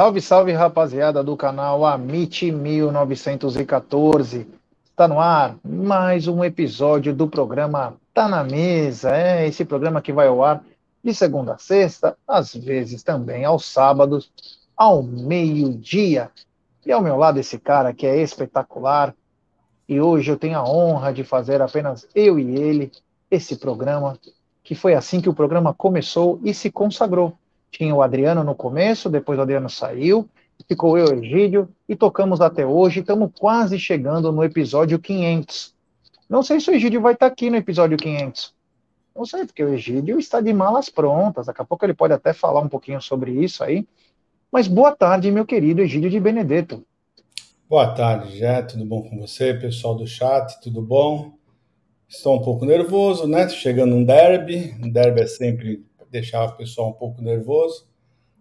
Salve, salve, rapaziada do canal Amit 1914. Está no ar mais um episódio do programa Tá na Mesa. É esse programa que vai ao ar de segunda a sexta, às vezes também aos sábados, ao meio-dia. E ao meu lado esse cara que é espetacular. E hoje eu tenho a honra de fazer apenas eu e ele esse programa, que foi assim que o programa começou e se consagrou tinha o Adriano no começo, depois o Adriano saiu, ficou eu e Egídio, e tocamos até hoje, estamos quase chegando no episódio 500. Não sei se o Egídio vai estar aqui no episódio 500. Não sei, porque o Egídio está de malas prontas, daqui a pouco ele pode até falar um pouquinho sobre isso aí. Mas boa tarde, meu querido Egídio de Benedetto. Boa tarde, Jé, tudo bom com você, pessoal do chat, tudo bom? Estou um pouco nervoso, né? Chegando um derby, um derby é sempre deixar o pessoal um pouco nervoso.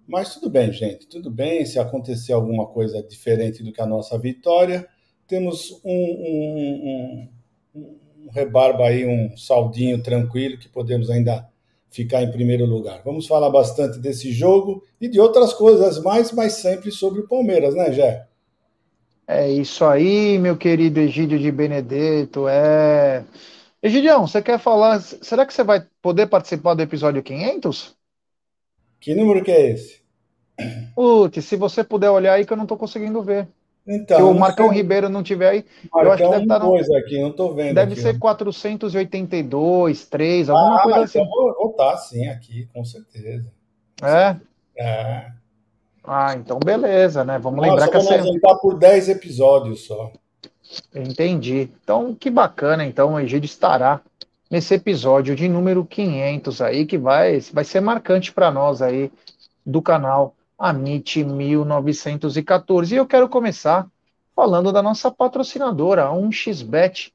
Mas tudo bem, gente, tudo bem. Se acontecer alguma coisa diferente do que a nossa vitória, temos um, um, um, um rebarba aí, um saldinho tranquilo que podemos ainda ficar em primeiro lugar. Vamos falar bastante desse jogo e de outras coisas mais, mas sempre sobre o Palmeiras, né, Jé? É isso aí, meu querido Egídio de Benedetto. É Egidião, você quer falar? Será que você vai poder participar do episódio 500? Que número que é esse? Putz, se você puder olhar aí que eu não estou conseguindo ver. Então, se o Marcão sei. Ribeiro não tiver aí, Marcão eu acho que deve estar tá no... aqui, não estou vendo. Deve aqui, ser 482, 3, alguma ah, coisa assim. Eu vou voltar sim aqui, com certeza. É? É. Ah, então beleza, né? Vamos Nossa, lembrar que a gente tá por 10 episódios só. Entendi. Então, que bacana, então, o Egídio estará nesse episódio de número 500 aí, que vai, vai ser marcante para nós aí do canal Amit 1914. E eu quero começar falando da nossa patrocinadora, a 1xBet,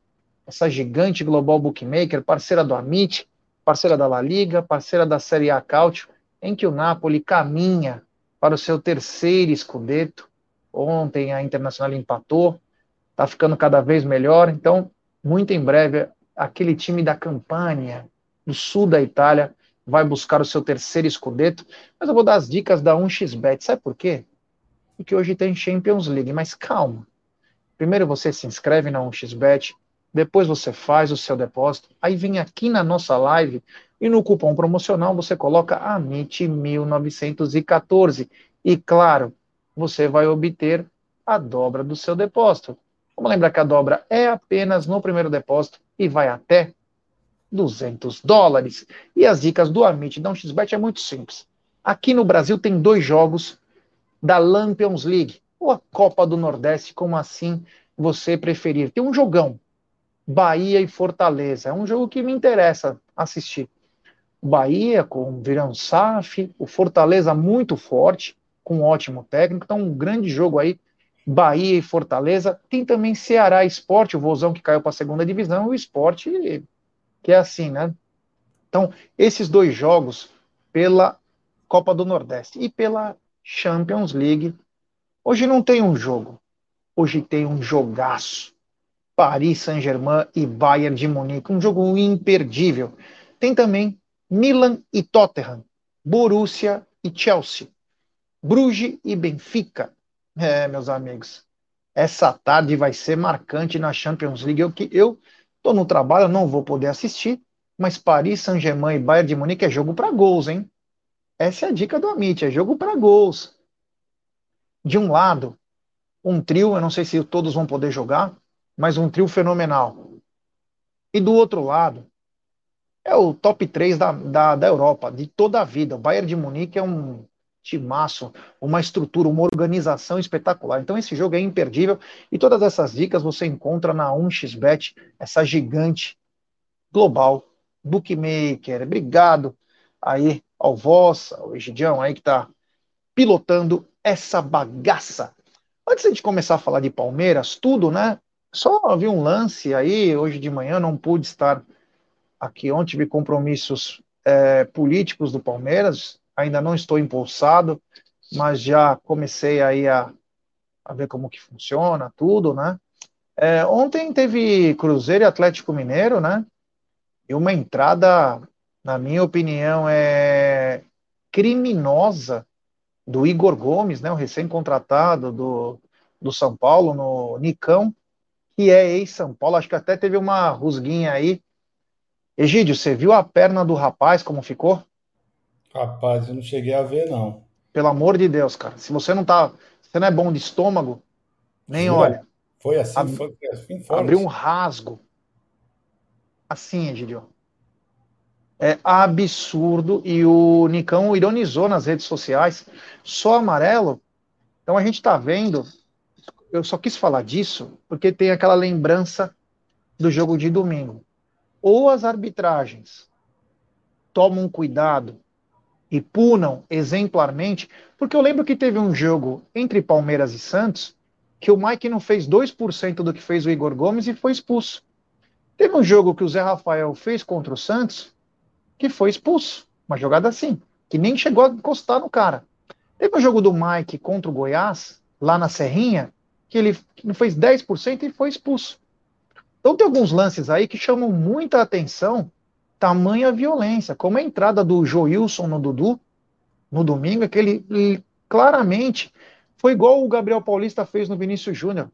essa gigante global bookmaker, parceira do Amit, parceira da La Liga, parceira da Série A Cautio, em que o Napoli caminha para o seu terceiro escudeto. Ontem a Internacional empatou, está ficando cada vez melhor. Então, muito em breve, aquele time da Campania, do sul da Itália, vai buscar o seu terceiro escudeto. Mas eu vou dar as dicas da 1xBet. Sabe por quê? Porque hoje tem Champions League, mas calma. Primeiro você se inscreve na 1xBet, depois você faz o seu depósito, aí vem aqui na nossa live e no cupom promocional você coloca AMIT1914 e claro, você vai obter a dobra do seu depósito. Vamos lembrar que a dobra é apenas no primeiro depósito e vai até 200 dólares. E as dicas do Amit da 1xBet é muito simples. Aqui no Brasil tem dois jogos da Lampions League, ou a Copa do Nordeste, como assim você preferir. Tem um jogão, Bahia e Fortaleza. É um jogo que me interessa assistir. Bahia com o Virão Saf, o Fortaleza muito forte, com um ótimo técnico. Então, um grande jogo aí Bahia e Fortaleza. Tem também Ceará Esporte, o Vozão que caiu para a segunda divisão, o Esporte, que é assim, né? Então, esses dois jogos pela Copa do Nordeste e pela Champions League. Hoje não tem um jogo, hoje tem um jogaço. Paris Saint-Germain e Bayern de Munique, um jogo imperdível. Tem também Milan e Tottenham, Borussia e Chelsea, Bruges e Benfica, é, meus amigos, essa tarde vai ser marcante na Champions League. Eu que eu tô no trabalho, não vou poder assistir, mas Paris Saint-Germain e Bayern de Munique é jogo para gols, hein? Essa é a dica do Amit, é jogo para gols. De um lado, um trio, eu não sei se todos vão poder jogar, mas um trio fenomenal. E do outro lado, é o top 3 da, da, da Europa, de toda a vida. O Bayern de Munique é um timaço, uma estrutura, uma organização espetacular. Então esse jogo é imperdível e todas essas dicas você encontra na 1xBet, essa gigante global bookmaker. Obrigado aí ao Voz, ao Egidião aí que está pilotando essa bagaça. Antes de começar a falar de Palmeiras, tudo, né? Só vi um lance aí, hoje de manhã não pude estar aqui ontem, tive compromissos é, políticos do Palmeiras, ainda não estou impulsado, mas já comecei aí a, a ver como que funciona tudo, né? É, ontem teve Cruzeiro e Atlético Mineiro, né? E uma entrada, na minha opinião, é criminosa do Igor Gomes, né, o recém-contratado do, do São Paulo, no Nicão, que é ex-São Paulo. Acho que até teve uma rusguinha aí. Egídio, você viu a perna do rapaz como ficou? Rapaz, eu não cheguei a ver, não. Pelo amor de Deus, cara. Se você não tá. Você não é bom de estômago, nem Jura? olha. Foi assim, ab... foi assim. Abriu um rasgo. Assim, Egídio. É absurdo. E o Nicão ironizou nas redes sociais. Só amarelo. Então a gente tá vendo eu só quis falar disso porque tem aquela lembrança do jogo de domingo. Ou as arbitragens tomam cuidado e punam exemplarmente, porque eu lembro que teve um jogo entre Palmeiras e Santos que o Mike não fez 2% do que fez o Igor Gomes e foi expulso. Teve um jogo que o Zé Rafael fez contra o Santos que foi expulso. Uma jogada assim, que nem chegou a encostar no cara. Teve um jogo do Mike contra o Goiás, lá na Serrinha, que ele não fez 10% e foi expulso. Então tem alguns lances aí que chamam muita atenção, tamanha violência, como a entrada do Joilson no Dudu, no domingo, que ele, ele claramente foi igual o Gabriel Paulista fez no Vinícius Júnior.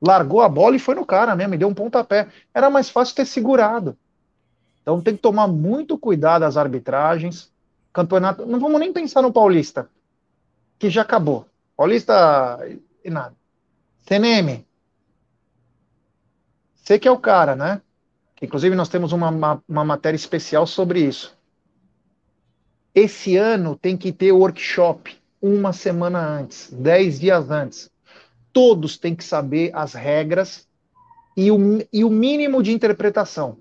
Largou a bola e foi no cara mesmo, e deu um pontapé. Era mais fácil ter segurado. Então tem que tomar muito cuidado as arbitragens. Campeonato. Não vamos nem pensar no Paulista, que já acabou. Paulista e nada. CNM. Você que é o cara, né? Inclusive, nós temos uma, uma, uma matéria especial sobre isso. Esse ano tem que ter workshop uma semana antes, dez dias antes. Todos têm que saber as regras e o, e o mínimo de interpretação.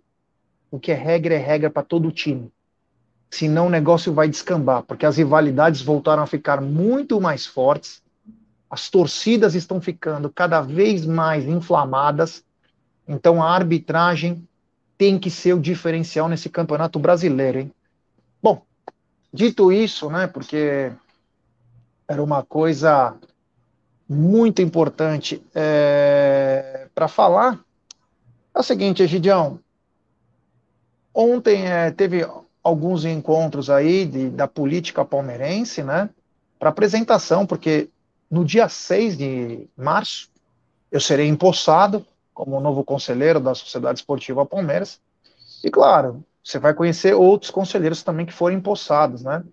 O que é regra é regra para todo o time. Senão o negócio vai descambar, porque as rivalidades voltaram a ficar muito mais fortes as torcidas estão ficando cada vez mais inflamadas, então a arbitragem tem que ser o diferencial nesse campeonato brasileiro, hein? Bom, dito isso, né, porque era uma coisa muito importante é, para falar, é o seguinte, Egidião, ontem é, teve alguns encontros aí de, da política palmeirense, né, para apresentação, porque no dia 6 de março, eu serei empossado como novo conselheiro da Sociedade Esportiva Palmeiras. E claro, você vai conhecer outros conselheiros também que foram empossados, né?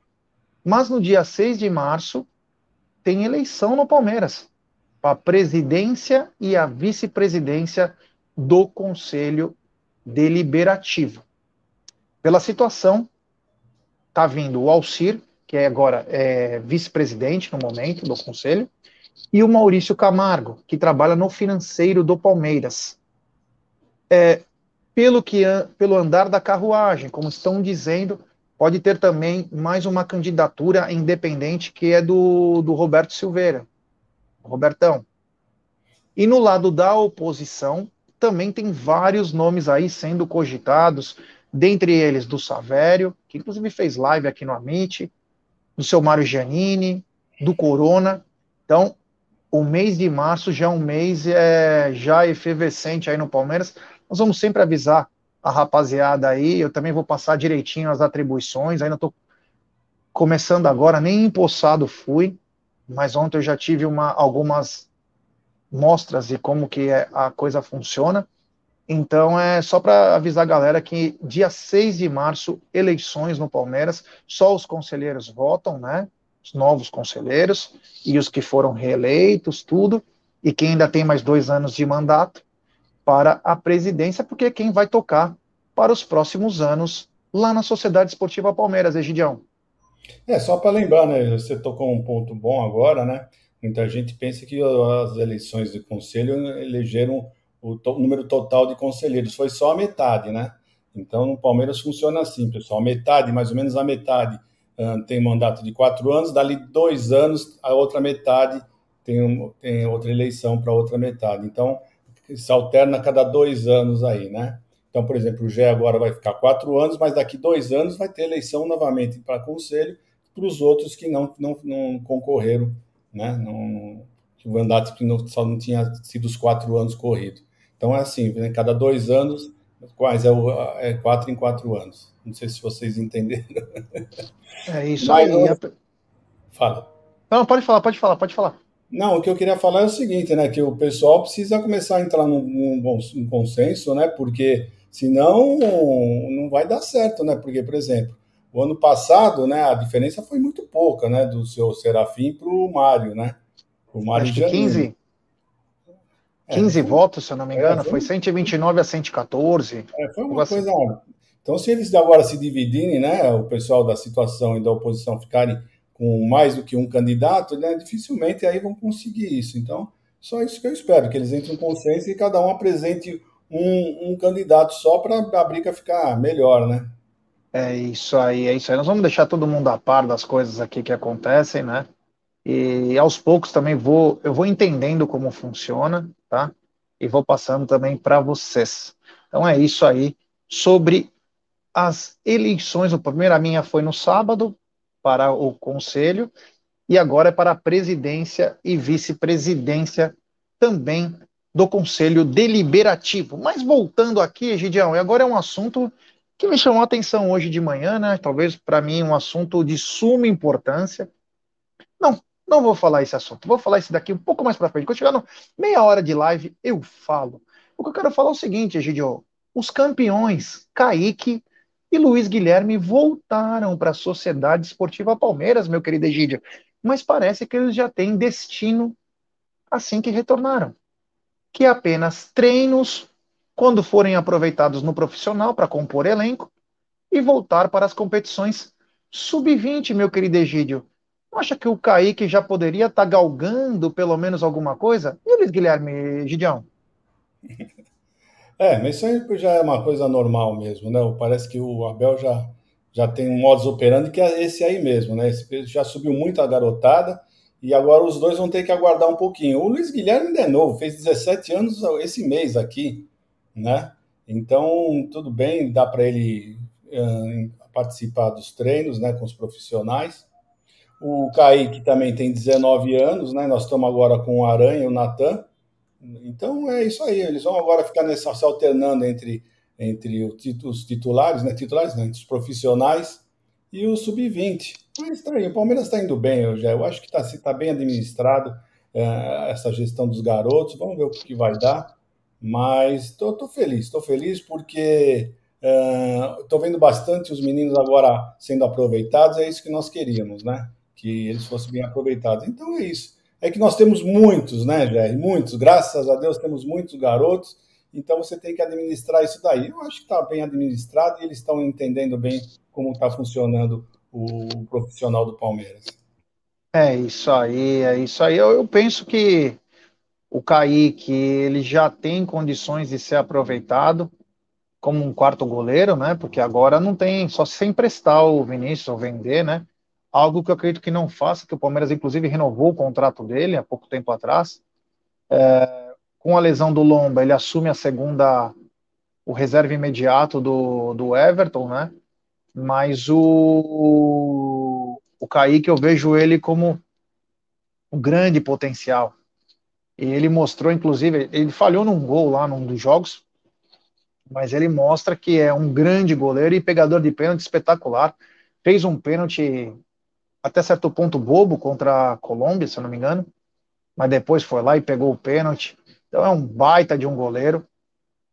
Mas no dia 6 de março tem eleição no Palmeiras para a presidência e a vice-presidência do Conselho Deliberativo. Pela situação, está vindo o Alcir, que é agora é, vice-presidente no momento do conselho, e o Maurício Camargo, que trabalha no financeiro do Palmeiras. É, pelo, que, pelo andar da carruagem, como estão dizendo, pode ter também mais uma candidatura independente, que é do, do Roberto Silveira, Robertão. E no lado da oposição, também tem vários nomes aí sendo cogitados, dentre eles do Savério, que inclusive fez live aqui no Amit, do seu Mário Giannini, do Corona. Então, o mês de março já é um mês é, já efervescente aí no Palmeiras. Nós vamos sempre avisar a rapaziada aí. Eu também vou passar direitinho as atribuições. Ainda estou começando agora, nem empossado fui, mas ontem eu já tive uma, algumas mostras de como que é, a coisa funciona. Então é só para avisar a galera que dia 6 de março, eleições no Palmeiras, só os conselheiros votam, né? Os novos conselheiros e os que foram reeleitos, tudo, e quem ainda tem mais dois anos de mandato para a presidência, porque é quem vai tocar para os próximos anos lá na Sociedade Esportiva Palmeiras, Egidião. É, só para lembrar, né? Você tocou um ponto bom agora, né? Muita gente pensa que as eleições de conselho elegeram o to número total de conselheiros, foi só a metade, né? Então, no Palmeiras funciona assim, pessoal, metade, mais ou menos a metade, tem mandato de quatro anos, dali dois anos, a outra metade tem, tem outra eleição para outra metade. Então, se alterna a cada dois anos aí, né? Então, por exemplo, o Gé agora vai ficar quatro anos, mas daqui dois anos vai ter eleição novamente para conselho para os outros que não, não, não concorreram, né? Não, o mandato que não, só não tinha sido os quatro anos corridos. Então é assim, né? cada dois anos, quase é, o, é quatro em quatro anos. Não sei se vocês entenderam. É isso Mas, aí. Fala. Não, pode falar, pode falar, pode falar. Não, o que eu queria falar é o seguinte, né? Que o pessoal precisa começar a entrar num, num, num consenso, né? Porque senão não vai dar certo, né? Porque, por exemplo, o ano passado, né, a diferença foi muito pouca, né? Do seu Serafim para o Mário, né? O Mário Acho que 15, 15 é, votos, se eu não me engano, é, foi, foi 129 a 114. É, foi uma coisa. Então, se eles agora se dividirem, né, o pessoal da situação e da oposição ficarem com mais do que um candidato, né, dificilmente aí vão conseguir isso. Então, só isso que eu espero, que eles entrem em consenso e cada um apresente um, um candidato só para a briga ficar melhor, né? É isso aí, é isso aí. Nós vamos deixar todo mundo a par das coisas aqui que acontecem, né? E aos poucos também vou, eu vou entendendo como funciona, tá? E vou passando também para vocês. Então é isso aí sobre as eleições. A primeira minha foi no sábado para o conselho e agora é para a presidência e vice-presidência também do conselho deliberativo. Mas voltando aqui, Gideão, e agora é um assunto que me chamou a atenção hoje de manhã, né? Talvez para mim um assunto de suma importância. Não, não vou falar esse assunto. Vou falar esse daqui um pouco mais para frente. Quando chegar no meia hora de live, eu falo. O que eu quero falar é o seguinte, Egidio. Os campeões, Kaique e Luiz Guilherme, voltaram para a Sociedade Esportiva Palmeiras, meu querido Egídio. Mas parece que eles já têm destino assim que retornaram. Que apenas treinos, quando forem aproveitados no profissional para compor elenco, e voltar para as competições sub-20, meu querido Egídio. Não acha que o Kaique já poderia estar tá galgando pelo menos alguma coisa? E Luiz Guilherme, Gideão? É, mas isso aí já é uma coisa normal mesmo, né? Parece que o Abel já, já tem um modus operandi que é esse aí mesmo, né? Esse já subiu muito a garotada e agora os dois vão ter que aguardar um pouquinho. O Luiz Guilherme ainda é novo, fez 17 anos esse mês aqui, né? Então, tudo bem, dá para ele uh, participar dos treinos, né, com os profissionais. O Kaique também tem 19 anos, né? Nós estamos agora com o Aranha o Natan. Então é isso aí. Eles vão agora ficar nessa, se alternando entre, entre os titulares, né? Titulares, né? Os profissionais e o sub-20. Mas está aí. O Palmeiras está indo bem, eu já. Eu acho que está tá bem administrado é, essa gestão dos garotos. Vamos ver o que, vai dar. Mas estou feliz, estou feliz porque estou uh, vendo bastante os meninos agora sendo aproveitados, é isso que nós queríamos, né? Que eles fossem bem aproveitados. Então é isso. É que nós temos muitos, né, Jair? Muitos. Graças a Deus temos muitos garotos. Então você tem que administrar isso daí. Eu acho que está bem administrado e eles estão entendendo bem como está funcionando o profissional do Palmeiras. É isso aí, é isso aí. Eu, eu penso que o Kaique ele já tem condições de ser aproveitado como um quarto goleiro, né? Porque agora não tem só se emprestar o Vinícius ou vender, né? Algo que eu acredito que não faça, que o Palmeiras, inclusive, renovou o contrato dele há pouco tempo atrás. É, com a lesão do Lomba, ele assume a segunda, o reserva imediato do, do Everton, né? Mas o, o Kaique, eu vejo ele como um grande potencial. E ele mostrou, inclusive, ele falhou num gol lá num dos jogos, mas ele mostra que é um grande goleiro e pegador de pênalti espetacular. Fez um pênalti até certo ponto bobo contra a Colômbia, se eu não me engano, mas depois foi lá e pegou o pênalti. Então é um baita de um goleiro.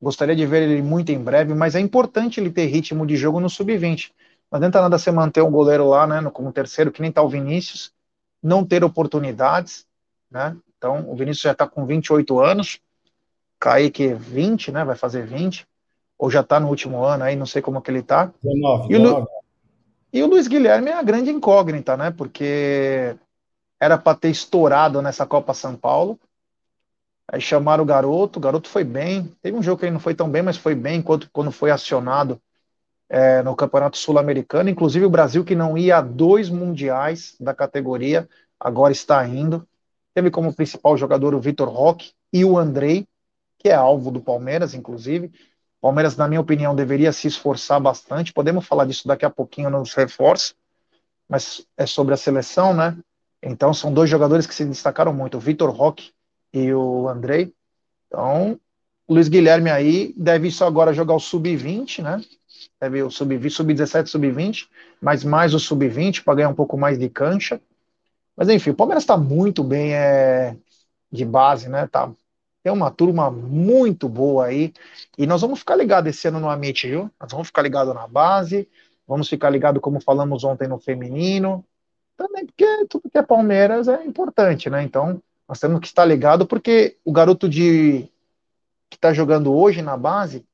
Gostaria de ver ele muito em breve, mas é importante ele ter ritmo de jogo no sub-20. Não adianta nada você manter um goleiro lá, né, como terceiro, que nem tá o Vinícius, não ter oportunidades, né? Então, o Vinícius já está com 28 anos, Kaique 20, né, vai fazer 20, ou já está no último ano aí, não sei como que ele está. 19, 19. E o Luiz Guilherme é a grande incógnita, né? Porque era para ter estourado nessa Copa São Paulo. Aí chamaram o garoto, o garoto foi bem. Teve um jogo que ele não foi tão bem, mas foi bem enquanto quando foi acionado é, no Campeonato Sul-Americano. Inclusive o Brasil, que não ia a dois mundiais da categoria, agora está indo. Teve como principal jogador o Vitor Roque e o Andrei, que é alvo do Palmeiras, inclusive. Palmeiras, na minha opinião, deveria se esforçar bastante. Podemos falar disso daqui a pouquinho nos reforços, mas é sobre a seleção, né? Então, são dois jogadores que se destacaram muito, o Vitor Roque e o Andrei. Então, o Luiz Guilherme aí deve só agora jogar o sub-20, né? Deve o sub-20, sub-17, sub-20, mas mais o sub-20 para ganhar um pouco mais de cancha. Mas enfim, o Palmeiras está muito bem é, de base, né? Tá, tem uma turma muito boa aí. E nós vamos ficar ligados esse ano no Amit, viu? Nós vamos ficar ligados na base, vamos ficar ligados, como falamos ontem, no feminino. Também porque tudo que é Palmeiras é importante, né? Então, nós temos que estar ligado porque o garoto de que está jogando hoje na base,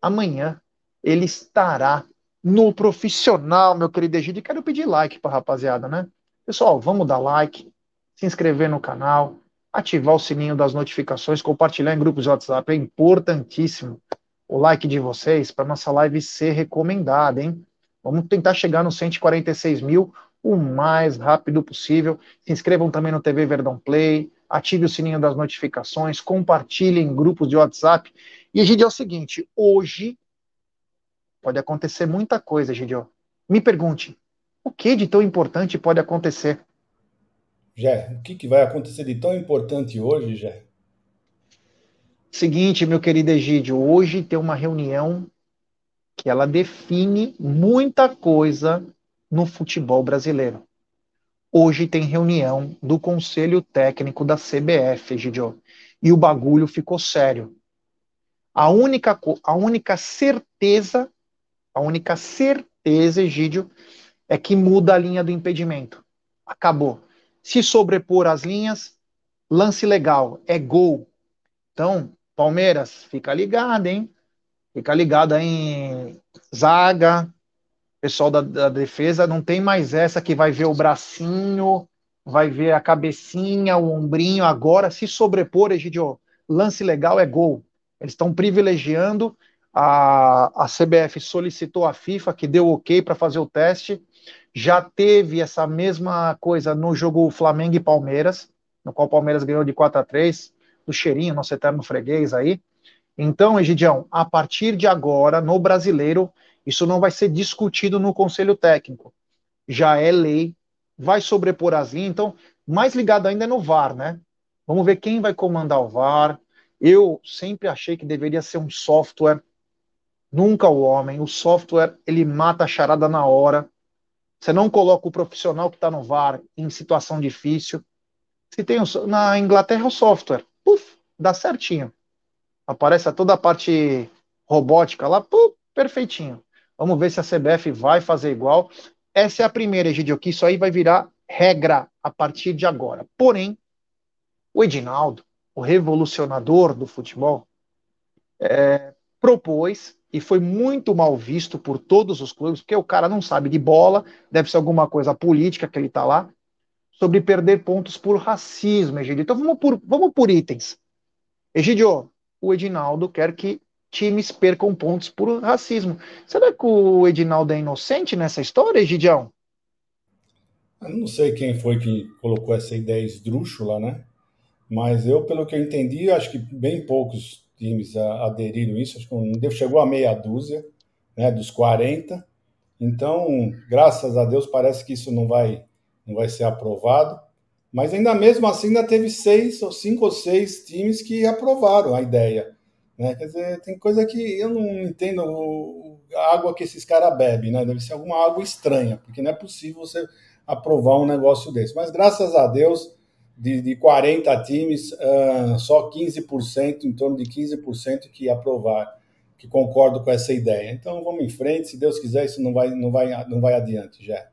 amanhã ele estará no profissional, meu querido Egídio. Quero pedir like para rapaziada, né? Pessoal, vamos dar like, se inscrever no canal, ativar o sininho das notificações, compartilhar em grupos de WhatsApp. É importantíssimo o like de vocês para nossa live ser recomendada, hein? Vamos tentar chegar nos 146 mil o mais rápido possível. Se inscrevam também no TV Verdão Play, ative o sininho das notificações, compartilhem em grupos de WhatsApp. E, Egidio, é o seguinte, hoje pode acontecer muita coisa, Egidio. Me pergunte, o que de tão importante pode acontecer? Jé, o que, que vai acontecer de tão importante hoje, Jé? Seguinte, meu querido Egídio, hoje tem uma reunião que ela define muita coisa no futebol brasileiro. Hoje tem reunião do Conselho Técnico da CBF, Egídio, e o bagulho ficou sério. A única, a única certeza, a única certeza, Egídio, é que muda a linha do impedimento. Acabou. Se sobrepor as linhas, lance legal, é gol. Então, Palmeiras, fica ligado, hein? Fica ligado em zaga, pessoal da, da, defesa, não tem mais essa que vai ver o bracinho, vai ver a cabecinha, o ombrinho. Agora, se sobrepor, Egidio, lance legal é gol. Eles estão privilegiando. A, a CBF solicitou a FIFA, que deu ok para fazer o teste já teve essa mesma coisa no jogo Flamengo e Palmeiras, no qual o Palmeiras ganhou de 4 a 3 do cheirinho, nosso eterno freguês aí. Então, Egidião, a partir de agora, no brasileiro, isso não vai ser discutido no conselho técnico. Já é lei, vai sobrepor as linhas. Então, mais ligado ainda é no VAR, né? Vamos ver quem vai comandar o VAR. Eu sempre achei que deveria ser um software, nunca o homem. O software, ele mata a charada na hora. Você não coloca o profissional que está no VAR em situação difícil. Se tem o, na Inglaterra o software, puf, dá certinho. Aparece toda a parte robótica lá, puf, perfeitinho. Vamos ver se a CBF vai fazer igual. Essa é a primeira, Egidio, que isso aí vai virar regra a partir de agora. Porém, o Edinaldo, o revolucionador do futebol, é, propôs e foi muito mal visto por todos os clubes, porque o cara não sabe de bola, deve ser alguma coisa política que ele está lá, sobre perder pontos por racismo, Egidio. Então vamos por, vamos por itens. Egidio, o Edinaldo quer que times percam pontos por racismo. Será que o Edinaldo é inocente nessa história, Egidião? Eu não sei quem foi que colocou essa ideia esdrúxula, né? Mas eu, pelo que eu entendi, acho que bem poucos times aderiram isso, acho que chegou a meia dúzia, né, dos 40. Então, graças a Deus, parece que isso não vai, não vai ser aprovado. Mas ainda mesmo assim, ainda teve seis ou cinco ou seis times que aprovaram a ideia. Né? Quer dizer, tem coisa que eu não entendo a água que esses caras bebem, né? Deve ser alguma água estranha, porque não é possível você aprovar um negócio desse. Mas graças a Deus, de, de 40 times, uh, só 15%, em torno de 15% que aprovar, que concordam com essa ideia. Então vamos em frente, se Deus quiser, isso não vai, não vai, não vai adiante já.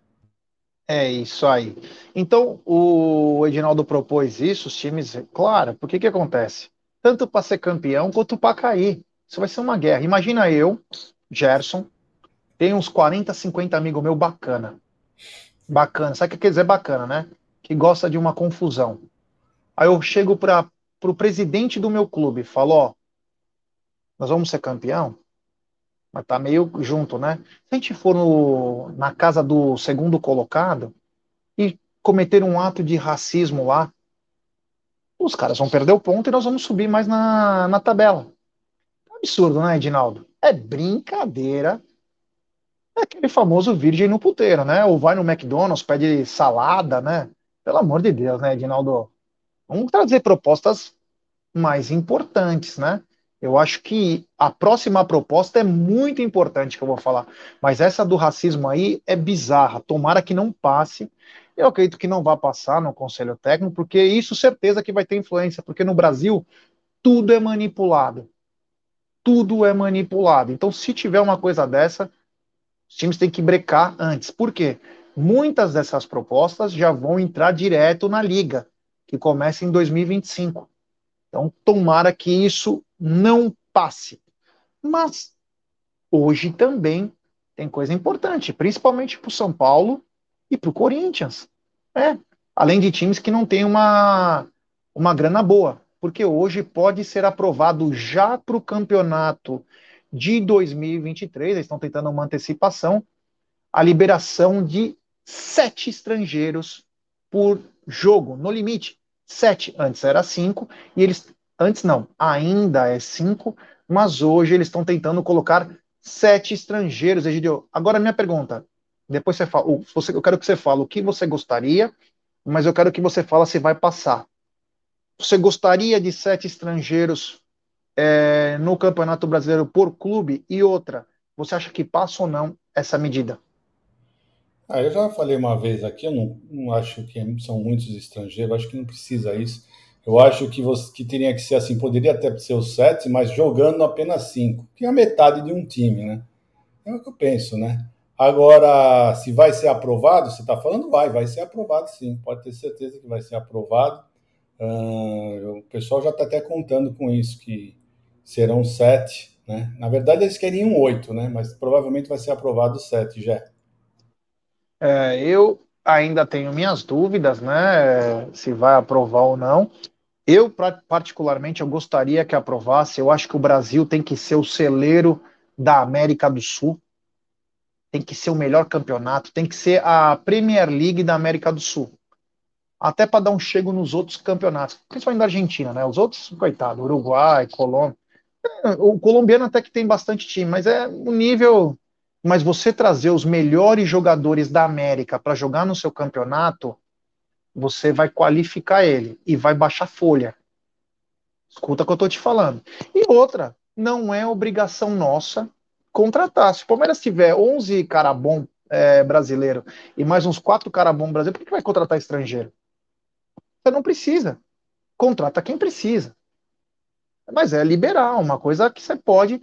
É isso aí. Então o Edinaldo propôs isso, os times, claro, porque que acontece? Tanto para ser campeão quanto para cair. Isso vai ser uma guerra. Imagina eu, Gerson, tem uns 40, 50 amigos meu bacana. Bacana. Sabe o que quer dizer bacana, né? Que gosta de uma confusão. Aí eu chego para o presidente do meu clube falo: Ó, nós vamos ser campeão, mas tá meio junto, né? Se a gente for no, na casa do segundo colocado e cometer um ato de racismo lá, os caras vão perder o ponto e nós vamos subir mais na, na tabela. Absurdo, né, Edinaldo? É brincadeira é aquele famoso virgem no puteiro, né? Ou vai no McDonald's, pede salada, né? Pelo amor de Deus, né, Edinaldo? Vamos trazer propostas mais importantes, né? Eu acho que a próxima proposta é muito importante que eu vou falar, mas essa do racismo aí é bizarra. Tomara que não passe. Eu acredito que não vai passar no conselho técnico, porque isso certeza que vai ter influência, porque no Brasil tudo é manipulado. Tudo é manipulado. Então, se tiver uma coisa dessa, os times têm que brecar antes. Por quê? Muitas dessas propostas já vão entrar direto na liga, que começa em 2025. Então, tomara que isso não passe. Mas hoje também tem coisa importante, principalmente para o São Paulo e para o Corinthians. É, além de times que não têm uma, uma grana boa, porque hoje pode ser aprovado já para o campeonato de 2023, eles estão tentando uma antecipação, a liberação de sete estrangeiros por jogo, no limite. Sete, antes era cinco, e eles, antes não, ainda é cinco, mas hoje eles estão tentando colocar sete estrangeiros, Egidio. Agora, minha pergunta, depois você fala, você, eu quero que você fale o que você gostaria, mas eu quero que você fale se vai passar. Você gostaria de sete estrangeiros é, no Campeonato Brasileiro por clube? E outra, você acha que passa ou não essa medida? Ah, eu já falei uma vez aqui, eu não, não acho que são muitos estrangeiros, acho que não precisa isso. Eu acho que, você, que teria que ser assim, poderia até ser os sete, mas jogando apenas cinco, que é a metade de um time, né? É o que eu penso, né? Agora, se vai ser aprovado, você está falando, vai, vai ser aprovado sim, pode ter certeza que vai ser aprovado. Uh, o pessoal já está até contando com isso, que serão sete, né? Na verdade, eles queriam oito, né? Mas provavelmente vai ser aprovado sete já. É, eu ainda tenho minhas dúvidas, né? Se vai aprovar ou não. Eu, particularmente, eu gostaria que aprovasse. Eu acho que o Brasil tem que ser o celeiro da América do Sul. Tem que ser o melhor campeonato. Tem que ser a Premier League da América do Sul. Até para dar um chego nos outros campeonatos, principalmente da Argentina, né? Os outros, coitado, Uruguai, Colômbia. É, o colombiano até que tem bastante time, mas é um nível. Mas você trazer os melhores jogadores da América para jogar no seu campeonato, você vai qualificar ele e vai baixar folha. Escuta o que eu estou te falando. E outra, não é obrigação nossa contratar. Se o Palmeiras tiver 11 cara bom é, brasileiro e mais uns 4 cara bom brasileiro, por que vai contratar estrangeiro? Você não precisa. Contrata quem precisa. Mas é liberal, uma coisa que você pode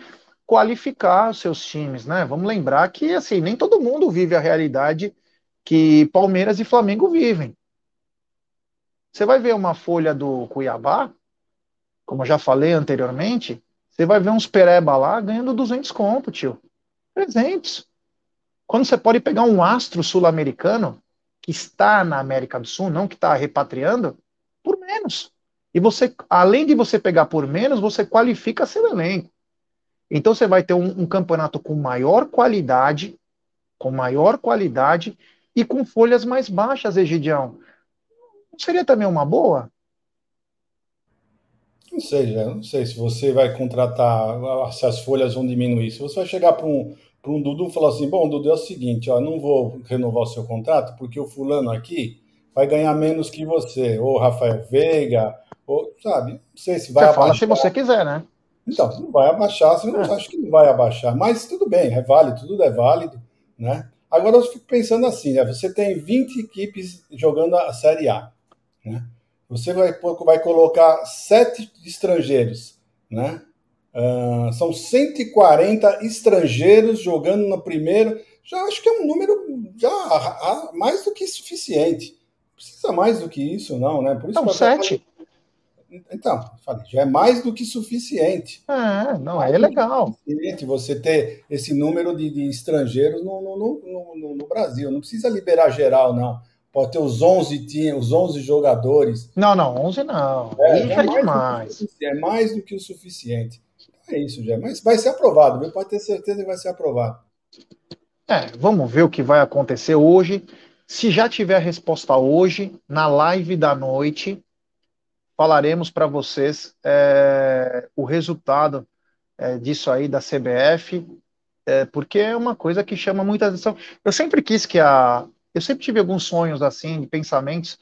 qualificar os seus times, né? Vamos lembrar que assim, nem todo mundo vive a realidade que Palmeiras e Flamengo vivem. Você vai ver uma folha do Cuiabá, como eu já falei anteriormente, você vai ver uns pereba lá ganhando 200 conto, tio. 300. Quando você pode pegar um astro sul-americano que está na América do Sul, não que está repatriando, por menos. E você, além de você pegar por menos, você qualifica seu elenco. Então você vai ter um, um campeonato com maior qualidade, com maior qualidade e com folhas mais baixas, Egidião. Não seria também uma boa? Não sei, já. Não sei se você vai contratar, se as folhas vão diminuir. Se você vai chegar para um, um Dudu e falar assim: bom, Dudu, é o seguinte, ó, não vou renovar o seu contrato porque o fulano aqui vai ganhar menos que você, ou Rafael Veiga, ou, sabe? Não sei se vai você abaixar. Fala se você quiser, né? Então, não vai abaixar, você não é. acho que não vai abaixar, mas tudo bem, é válido, tudo é válido, né? Agora eu fico pensando assim, né? Você tem 20 equipes jogando a Série A. Né? Você vai, vai colocar sete estrangeiros, né? Uh, são 140 estrangeiros jogando na primeira. Já acho que é um número já mais do que suficiente. Não precisa mais do que isso, não, né? Por isso não, sete. Então, falei, já é mais do que suficiente. É, não, é legal. Você ter esse número de, de estrangeiros no, no, no, no, Brasil. Não precisa liberar geral, não pode ter os 11 times, os 11 jogadores. Não, não, 11 não. É, é, é demais. É mais do que o suficiente. É isso, já. Mas vai ser aprovado, viu? Pode ter certeza que vai ser aprovado. É, vamos ver o que vai acontecer hoje. Se já tiver a resposta hoje, na live da noite, falaremos para vocês é, o resultado é, disso aí da CBF, é, porque é uma coisa que chama muita atenção. Eu sempre quis que a, eu sempre tive alguns sonhos assim, pensamentos,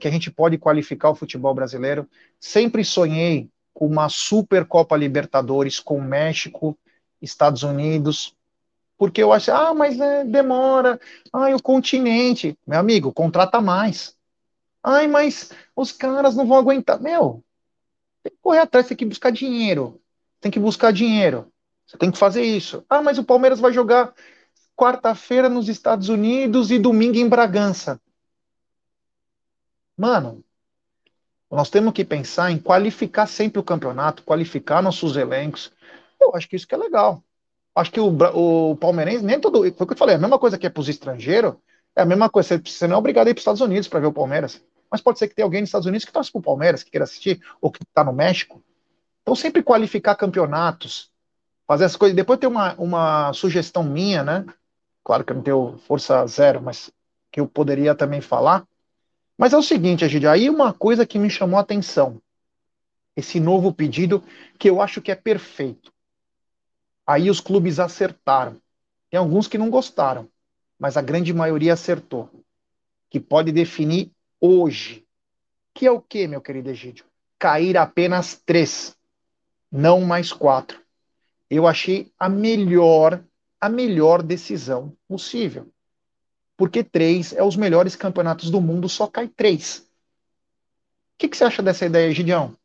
que a gente pode qualificar o futebol brasileiro. Sempre sonhei com uma Super Copa Libertadores com México, Estados Unidos, Porque eu acho, ah, mas é, demora. Ai, o continente. Meu amigo, contrata mais. Ai, mas os caras não vão aguentar. Meu, tem que correr atrás, tem que buscar dinheiro. Tem que buscar dinheiro. Você tem que fazer isso. Ah, mas o Palmeiras vai jogar quarta-feira nos Estados Unidos e domingo em Bragança. Mano, nós temos que pensar em qualificar sempre o campeonato, qualificar nossos elencos. Eu acho que isso que é legal. Acho que o, o palmeirense, nem todo. Foi o que eu falei, a mesma coisa que é para os estrangeiros, é a mesma coisa. Você não é obrigado a ir para os Estados Unidos para ver o Palmeiras. Mas pode ser que tenha alguém nos Estados Unidos que torce para o Palmeiras, que queira assistir, ou que está no México. Então, sempre qualificar campeonatos, fazer as coisas. Depois tem uma, uma sugestão minha, né? Claro que eu não tenho força zero, mas que eu poderia também falar. Mas é o seguinte, Egidio, aí uma coisa que me chamou a atenção. Esse novo pedido, que eu acho que é perfeito. Aí os clubes acertaram. Tem alguns que não gostaram, mas a grande maioria acertou. Que pode definir hoje. Que é o que, meu querido Egídio? Cair apenas três, não mais quatro. Eu achei a melhor, a melhor decisão possível. Porque três é os melhores campeonatos do mundo, só cai três. O que, que você acha dessa ideia, Gideão?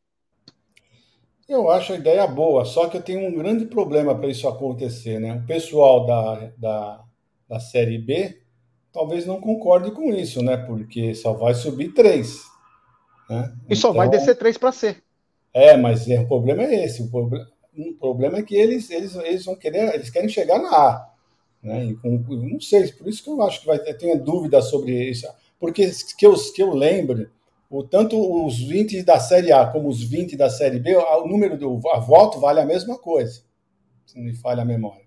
Eu acho a ideia boa, só que eu tenho um grande problema para isso acontecer, né? O pessoal da, da, da Série B talvez não concorde com isso, né? Porque só vai subir três. Né? E só vai então descer três para ser. É, mas é, o problema é esse. O, proble o problema é que eles, eles, eles vão querer, eles querem chegar na A. Né? E com, não sei, por isso que eu acho que vai ter, tenho dúvida sobre isso. Porque que eu, que eu lembre, o, tanto os 20 da Série A como os 20 da Série B, o número do a voto vale a mesma coisa, se não me falha a memória.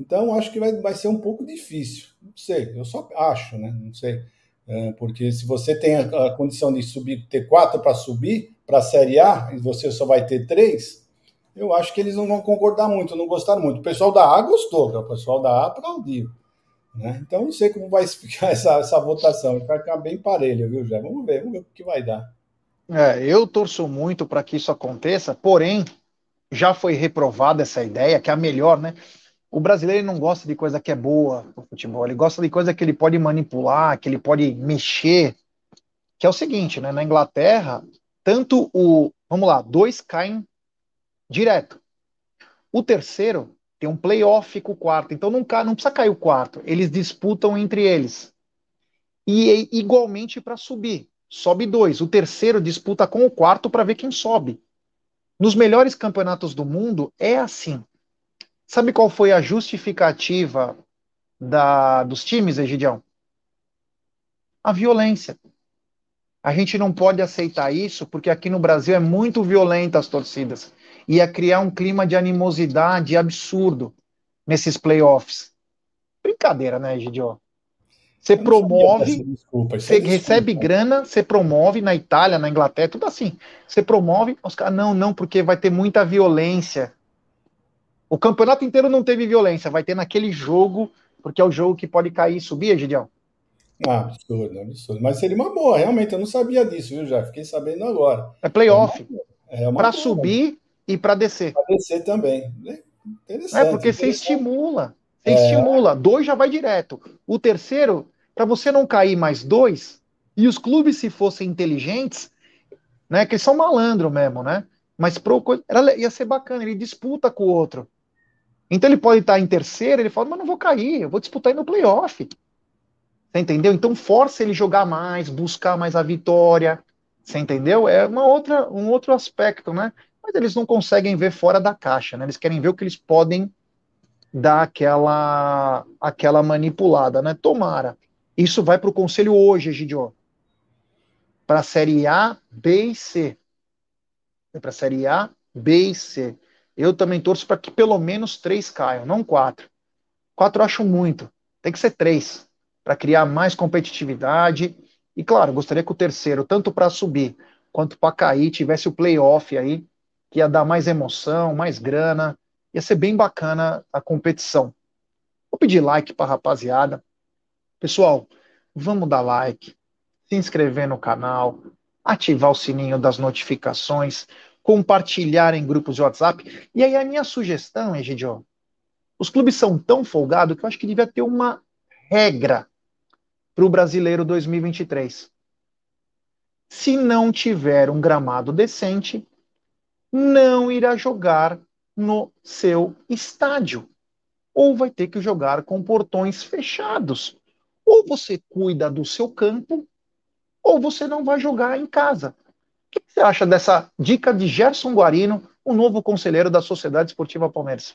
Então, acho que vai, vai ser um pouco difícil. Não sei, eu só acho, né? Não sei. É, porque se você tem a, a, condição de subir, ter quatro para subir para a Série A, e você só vai ter três, eu acho que eles não vão concordar muito, não gostaram muito. O pessoal da A gostou, o pessoal da A aplaudiu. Né? Então, não sei como vai ficar essa, essa votação. Vai ficar bem parelho, viu, Jé? Vamos ver, vamos ver o que vai dar. É, eu torço muito para que isso aconteça, porém, já foi reprovada essa ideia, que é a melhor, né? O brasileiro não gosta de coisa que é boa no futebol, ele gosta de coisa que ele pode manipular, que ele pode mexer. Que é o seguinte, né? Na Inglaterra, tanto o. Vamos lá, dois caem direto. O terceiro tem um playoff com o quarto, então não, não precisa cair o quarto. Eles disputam entre eles. E é igualmente para subir. Sobe dois. O terceiro disputa com o quarto para ver quem sobe. Nos melhores campeonatos do mundo é assim. Sabe qual foi a justificativa da, dos times, Egidião? A violência. A gente não pode aceitar isso porque aqui no Brasil é muito violenta as torcidas ia criar um clima de animosidade absurdo nesses playoffs. Brincadeira, né, Gidio? Você promove, desculpa, você recebe grana, você promove na Itália, na Inglaterra, tudo assim. Você promove, os caras, não, não, porque vai ter muita violência. O campeonato inteiro não teve violência, vai ter naquele jogo, porque é o jogo que pode cair e subir, Gideão. Ah, absurdo, absurdo. Mas seria uma boa, realmente, eu não sabia disso, viu? Já fiquei sabendo agora. É playoff. É Para subir, e para descer. Para descer também. É, interessante. É porque você estimula. Você é. estimula. Dois já vai direto. O terceiro, para você não cair mais dois, e os clubes, se fossem inteligentes, né? Que eles são malandro mesmo, né? Mas pro, era, ia ser bacana, ele disputa com o outro. Então ele pode estar em terceiro, ele fala, mas não vou cair, eu vou disputar aí no playoff. Você entendeu? Então força ele jogar mais, buscar mais a vitória. Você entendeu? É uma outra, um outro aspecto, né? mas eles não conseguem ver fora da caixa, né? Eles querem ver o que eles podem dar aquela, aquela manipulada, né? Tomara. Isso vai para o conselho hoje, Gidio. Para a série A, B e C. É para a série A, B e C. Eu também torço para que pelo menos três caiam, não quatro. Quatro eu acho muito. Tem que ser três, para criar mais competitividade. E claro, gostaria que o terceiro, tanto para subir quanto para cair, tivesse o playoff aí, que ia dar mais emoção, mais grana, ia ser bem bacana a competição. Vou pedir like para rapaziada. Pessoal, vamos dar like, se inscrever no canal, ativar o sininho das notificações, compartilhar em grupos de WhatsApp. E aí a minha sugestão, Egidio, Os clubes são tão folgados que eu acho que devia ter uma regra para o brasileiro 2023. Se não tiver um gramado decente, não irá jogar no seu estádio. Ou vai ter que jogar com portões fechados. Ou você cuida do seu campo, ou você não vai jogar em casa. O que você acha dessa dica de Gerson Guarino, o novo conselheiro da Sociedade Esportiva Palmeiras?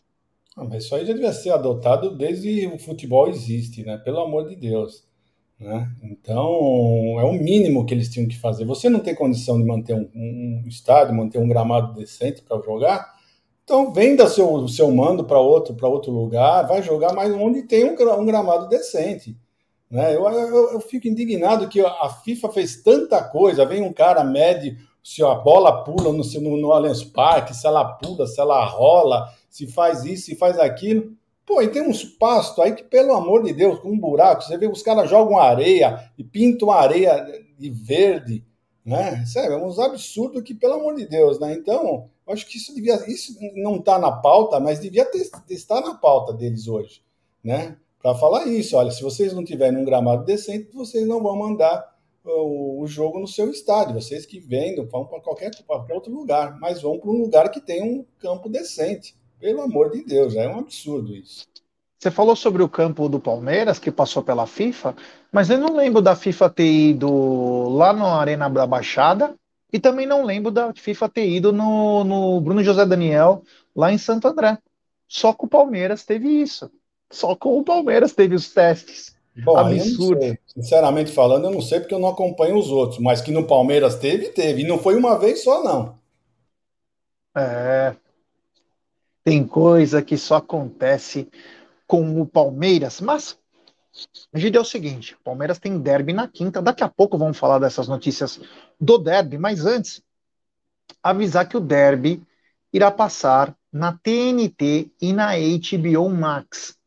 Ah, mas isso aí já devia ser adotado desde o futebol existe, né? Pelo amor de Deus. Né? Então, é o mínimo que eles tinham que fazer. Você não tem condição de manter um, um estádio, manter um gramado decente para jogar, então venda seu, seu mando para outro, para outro lugar, vai jogar mais onde tem um, um gramado decente. Né? Eu, eu, eu, fico indignado que a FIFA fez tanta coisa, vem um cara mede se a bola pula no, no, no Allianz Parque, se ela pula, se ela rola, se faz isso, se faz aquilo. Pô, e tem uns pastos aí que, pelo amor de Deus, com um buraco, você vê os caras jogam areia e pintam areia de verde, né? Sério, é uns absurdos que, pelo amor de Deus, né? Então, eu acho que isso devia, isso não está na pauta, mas devia ter, estar na pauta deles hoje, né? Para falar isso, olha, se vocês não tiverem um gramado decente, vocês não vão mandar o, o jogo no seu estádio. Vocês que vendam, vão para qualquer, qualquer outro lugar, mas vão para um lugar que tem um campo decente. Pelo amor de Deus, é um absurdo isso. Você falou sobre o campo do Palmeiras, que passou pela FIFA, mas eu não lembro da FIFA ter ido lá na Arena da Baixada e também não lembro da FIFA ter ido no, no Bruno José Daniel, lá em Santo André. Só com o Palmeiras teve isso. Só com o Palmeiras teve os testes. Bom, Absurdo. Sinceramente falando, eu não sei porque eu não acompanho os outros, mas que no Palmeiras teve, teve. E não foi uma vez só, não. É, tem coisa que só acontece com o Palmeiras, mas a gente é o seguinte: o Palmeiras tem derby na quinta. Daqui a pouco vamos falar dessas notícias do derby, mas antes, avisar que o derby irá passar na TNT e na HBO Max.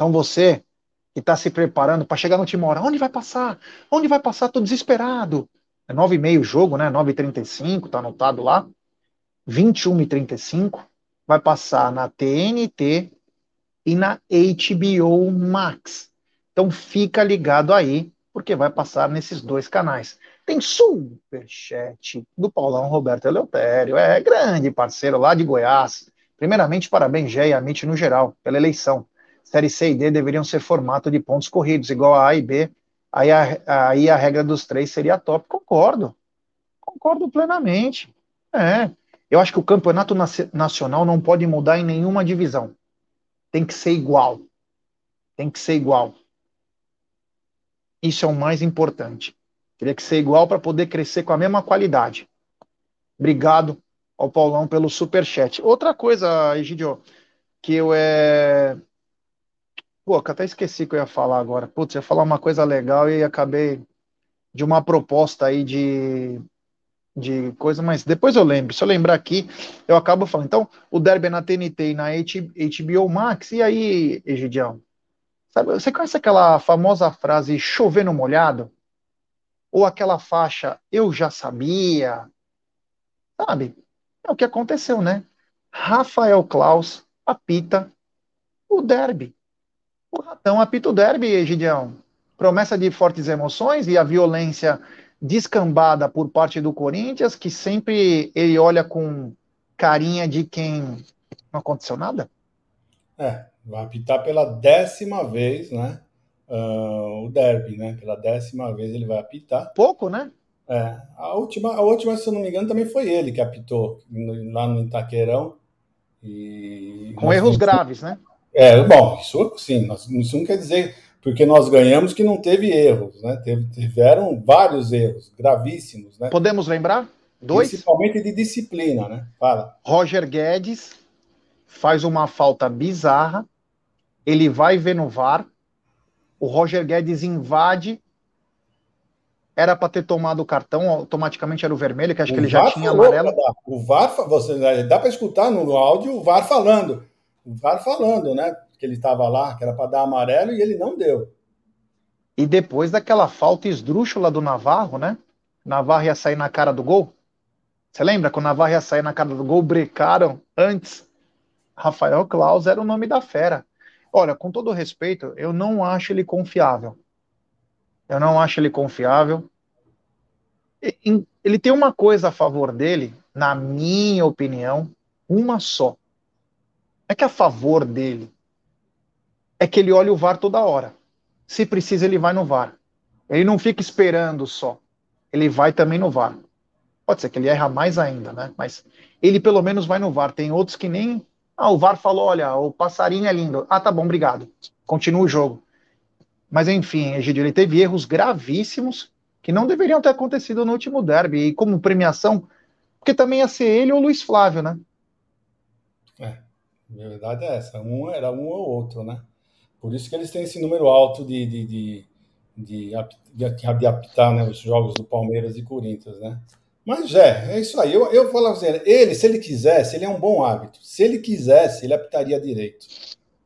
Então você que está se preparando para chegar no Timor, onde vai passar? Onde vai passar? Estou desesperado. É 9h30 o jogo, né? 9h35, tá anotado lá. 21h35 vai passar na TNT e na HBO Max. Então fica ligado aí, porque vai passar nesses dois canais. Tem superchat do Paulão Roberto Eleutério, é grande parceiro lá de Goiás. Primeiramente, parabéns, Gé e Amit no geral, pela eleição. Série C e D deveriam ser formato de pontos corridos, igual a A e B. Aí a, aí a regra dos três seria top. Concordo. Concordo plenamente. É. Eu acho que o campeonato nacional não pode mudar em nenhuma divisão. Tem que ser igual. Tem que ser igual. Isso é o mais importante. Teria que ser igual para poder crescer com a mesma qualidade. Obrigado ao Paulão pelo super chat. Outra coisa, Egidio, que eu é Pô, que até esqueci que eu ia falar agora. Putz, ia falar uma coisa legal e acabei de uma proposta aí de de coisa, mas depois eu lembro. Se eu lembrar aqui, eu acabo falando. Então, o Derby é na TNT e na HBO Max. E aí, Egidião? Sabe, você conhece aquela famosa frase chover no molhado? Ou aquela faixa eu já sabia? Sabe? É o que aconteceu, né? Rafael Klaus apita o derby. O Ratão apita o derby, Egidião. Promessa de fortes emoções e a violência descambada por parte do Corinthians, que sempre ele olha com carinha de quem não aconteceu nada? É, vai apitar pela décima vez, né? Uh, o derby, né? Pela décima vez ele vai apitar. Pouco, né? É, a última, a última, se eu não me engano, também foi ele que apitou lá no Itaquerão. E Com erros graves, né? É, bom, isso sim, isso não quer dizer porque nós ganhamos que não teve erros, né? Teve, tiveram vários erros gravíssimos, né? Podemos lembrar? Dois? Principalmente de disciplina, né? Fala. Roger Guedes faz uma falta bizarra, ele vai ver no VAR, o Roger Guedes invade, era para ter tomado o cartão, automaticamente era o vermelho, que acho o que ele já tinha falou, amarelo. O VAR, você, dá para escutar no áudio o VAR falando. O VAR falando, né? que ele estava lá, que era para dar amarelo, e ele não deu. E depois daquela falta esdrúxula do Navarro, né? Navarro ia sair na cara do gol. Você lembra? Quando o Navarro ia sair na cara do gol, brecaram antes. Rafael Claus era o nome da fera. Olha, com todo respeito, eu não acho ele confiável. Eu não acho ele confiável. Ele tem uma coisa a favor dele, na minha opinião, uma só. É que a favor dele é que ele olha o VAR toda hora. Se precisa, ele vai no VAR. Ele não fica esperando só. Ele vai também no VAR. Pode ser que ele erra mais ainda, né? Mas ele pelo menos vai no VAR. Tem outros que nem. Ah, o VAR falou: olha, o passarinho é lindo. Ah, tá bom, obrigado. Continua o jogo. Mas enfim, Egidio, ele teve erros gravíssimos que não deveriam ter acontecido no último derby. E como premiação, porque também ia ser ele ou o Luiz Flávio, né? É, a verdade é essa. Um era um ou outro, né? Por isso que eles têm esse número alto de, de, de, de, de, de apitar né, os jogos do Palmeiras e Corinthians, né? Mas é, é isso aí. Eu, eu falo assim, ele, se ele quisesse, ele é um bom hábito. Se ele quisesse, ele apitaria direito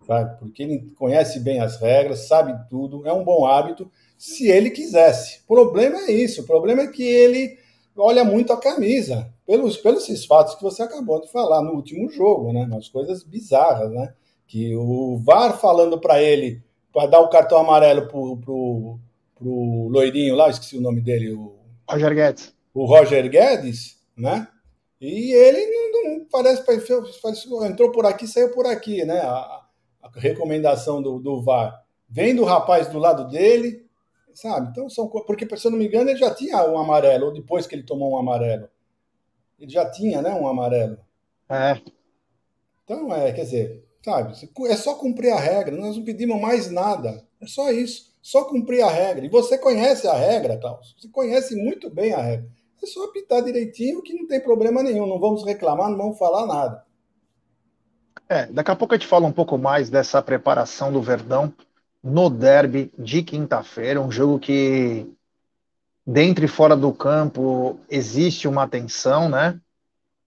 sabe? Porque ele conhece bem as regras, sabe tudo, é um bom hábito, se ele quisesse. O problema é isso, o problema é que ele olha muito a camisa, pelos, pelos esses fatos que você acabou de falar no último jogo, né? Umas coisas bizarras, né? Que o VAR falando para ele para dar o cartão amarelo pro, pro, pro loirinho lá, esqueci o nome dele, o Roger Guedes. O Roger Guedes, né? E ele não, não parece, entrou por aqui, saiu por aqui, né? A, a recomendação do, do VAR vem do rapaz do lado dele, sabe? Então são porque se eu não me engano ele já tinha um amarelo ou depois que ele tomou um amarelo, ele já tinha, né, um amarelo. É. Então é, quer dizer, sabe? É só cumprir a regra. Nós não pedimos mais nada. É só isso. Só cumprir a regra. E você conhece a regra, Klaus. Você conhece muito bem a regra. É só apitar direitinho que não tem problema nenhum. Não vamos reclamar, não vamos falar nada. É, daqui a pouco a gente fala um pouco mais dessa preparação do Verdão no derby de quinta-feira, um jogo que dentro e fora do campo existe uma tensão, né?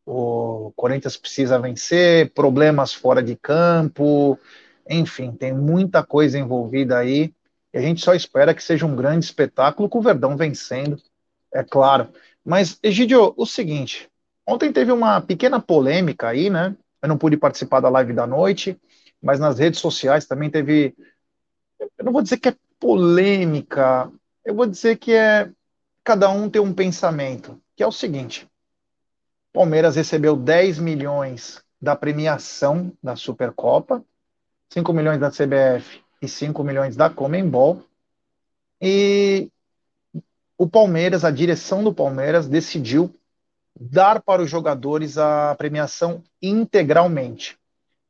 O Corinthians precisa vencer, problemas fora de campo, enfim, tem muita coisa envolvida aí. E a gente só espera que seja um grande espetáculo com o Verdão vencendo, é claro. Mas, Egidio, o seguinte, ontem teve uma pequena polêmica aí, né? Eu não pude participar da live da noite, mas nas redes sociais também teve. Eu não vou dizer que é polêmica, eu vou dizer que é. Cada um tem um pensamento, que é o seguinte: Palmeiras recebeu 10 milhões da premiação da Supercopa, 5 milhões da CBF e 5 milhões da Comembol. E o Palmeiras, a direção do Palmeiras, decidiu dar para os jogadores a premiação integralmente.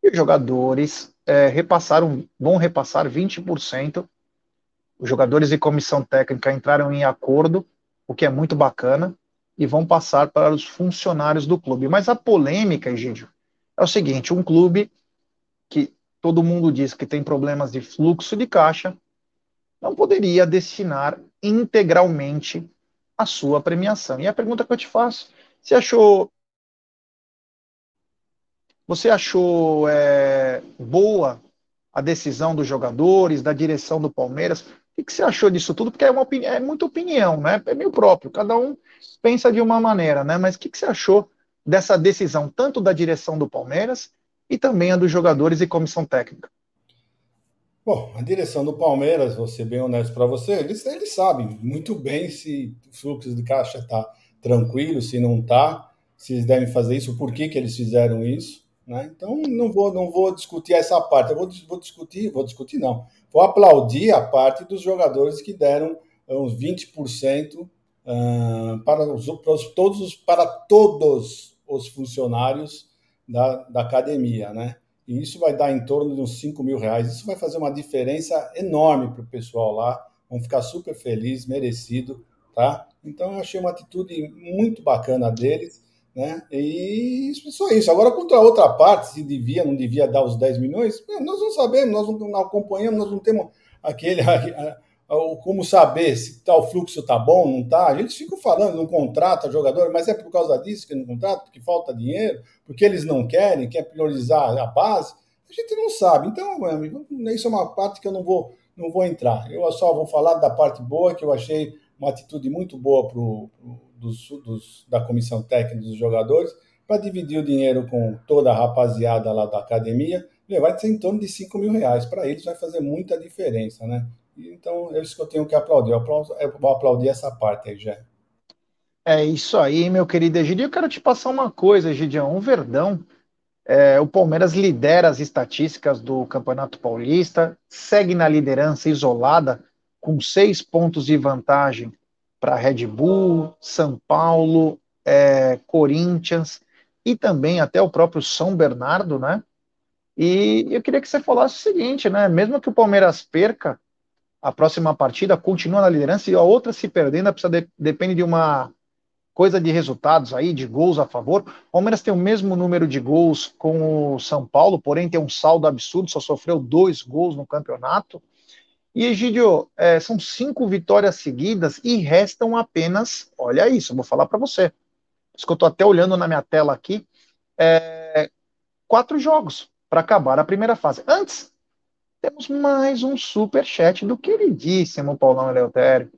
E os jogadores é, repassaram, vão repassar 20%. Os jogadores e comissão técnica entraram em acordo, o que é muito bacana, e vão passar para os funcionários do clube. Mas a polêmica, Egídio, é o seguinte: um clube que todo mundo diz que tem problemas de fluxo de caixa, não poderia destinar integralmente a sua premiação. E a pergunta que eu te faço você achou. Você achou é, boa a decisão dos jogadores, da direção do Palmeiras? O que você achou disso tudo? Porque é, uma opinião, é muita opinião, né? É meio próprio, cada um pensa de uma maneira, né? Mas o que você achou dessa decisão, tanto da direção do Palmeiras e também a dos jogadores e comissão técnica? Bom, a direção do Palmeiras, vou ser bem honesto para você, eles, eles sabem muito bem se o fluxo de caixa está tranquilo, se não está, se eles devem fazer isso, por que, que eles fizeram isso. Né? Então, não vou, não vou discutir essa parte, eu vou, vou discutir, vou discutir não, vou aplaudir a parte dos jogadores que deram uns 20% uh, para, os, para, os, todos, para todos os funcionários da, da academia, né? E isso vai dar em torno de uns 5 mil reais. Isso vai fazer uma diferença enorme para o pessoal lá. Vão ficar super felizes, merecido, tá? Então eu achei uma atitude muito bacana deles, né? E só isso. Agora, contra a outra parte, se devia, não devia dar os 10 milhões, nós não sabemos, nós não acompanhamos, nós não temos aquele. como saber se tal fluxo tá bom, não tá? Eles ficam falando, não contrata jogador, mas é por causa disso que não contrata, porque falta dinheiro, porque eles não querem, quer priorizar a base. A gente não sabe. Então, isso é uma parte que eu não vou, não vou entrar. Eu só vou falar da parte boa que eu achei uma atitude muito boa pro, pro dos, dos, da comissão técnica dos jogadores, para dividir o dinheiro com toda a rapaziada lá da academia, vai ser em torno de 5 mil reais. Para eles vai fazer muita diferença, né? Então, é isso que eu tenho que aplaudir. Eu, aplaudo, eu vou aplaudir essa parte aí, já. É isso aí, meu querido Egidio. Eu quero te passar uma coisa, Egidião. O Verdão, é, o Palmeiras lidera as estatísticas do Campeonato Paulista, segue na liderança isolada, com seis pontos de vantagem para Red Bull, São Paulo, é, Corinthians e também até o próprio São Bernardo, né? E eu queria que você falasse o seguinte, né? Mesmo que o Palmeiras perca a próxima partida, continua na liderança e a outra se perdendo, precisa de, depende de uma coisa de resultados aí, de gols a favor. O Palmeiras tem o mesmo número de gols com o São Paulo, porém tem um saldo absurdo, só sofreu dois gols no campeonato. E Egidio, é, são cinco vitórias seguidas e restam apenas, olha isso, vou falar para você. Isso que eu estou até olhando na minha tela aqui, é, quatro jogos para acabar a primeira fase. Antes, temos mais um super chat do queridíssimo Paulão Eleutério.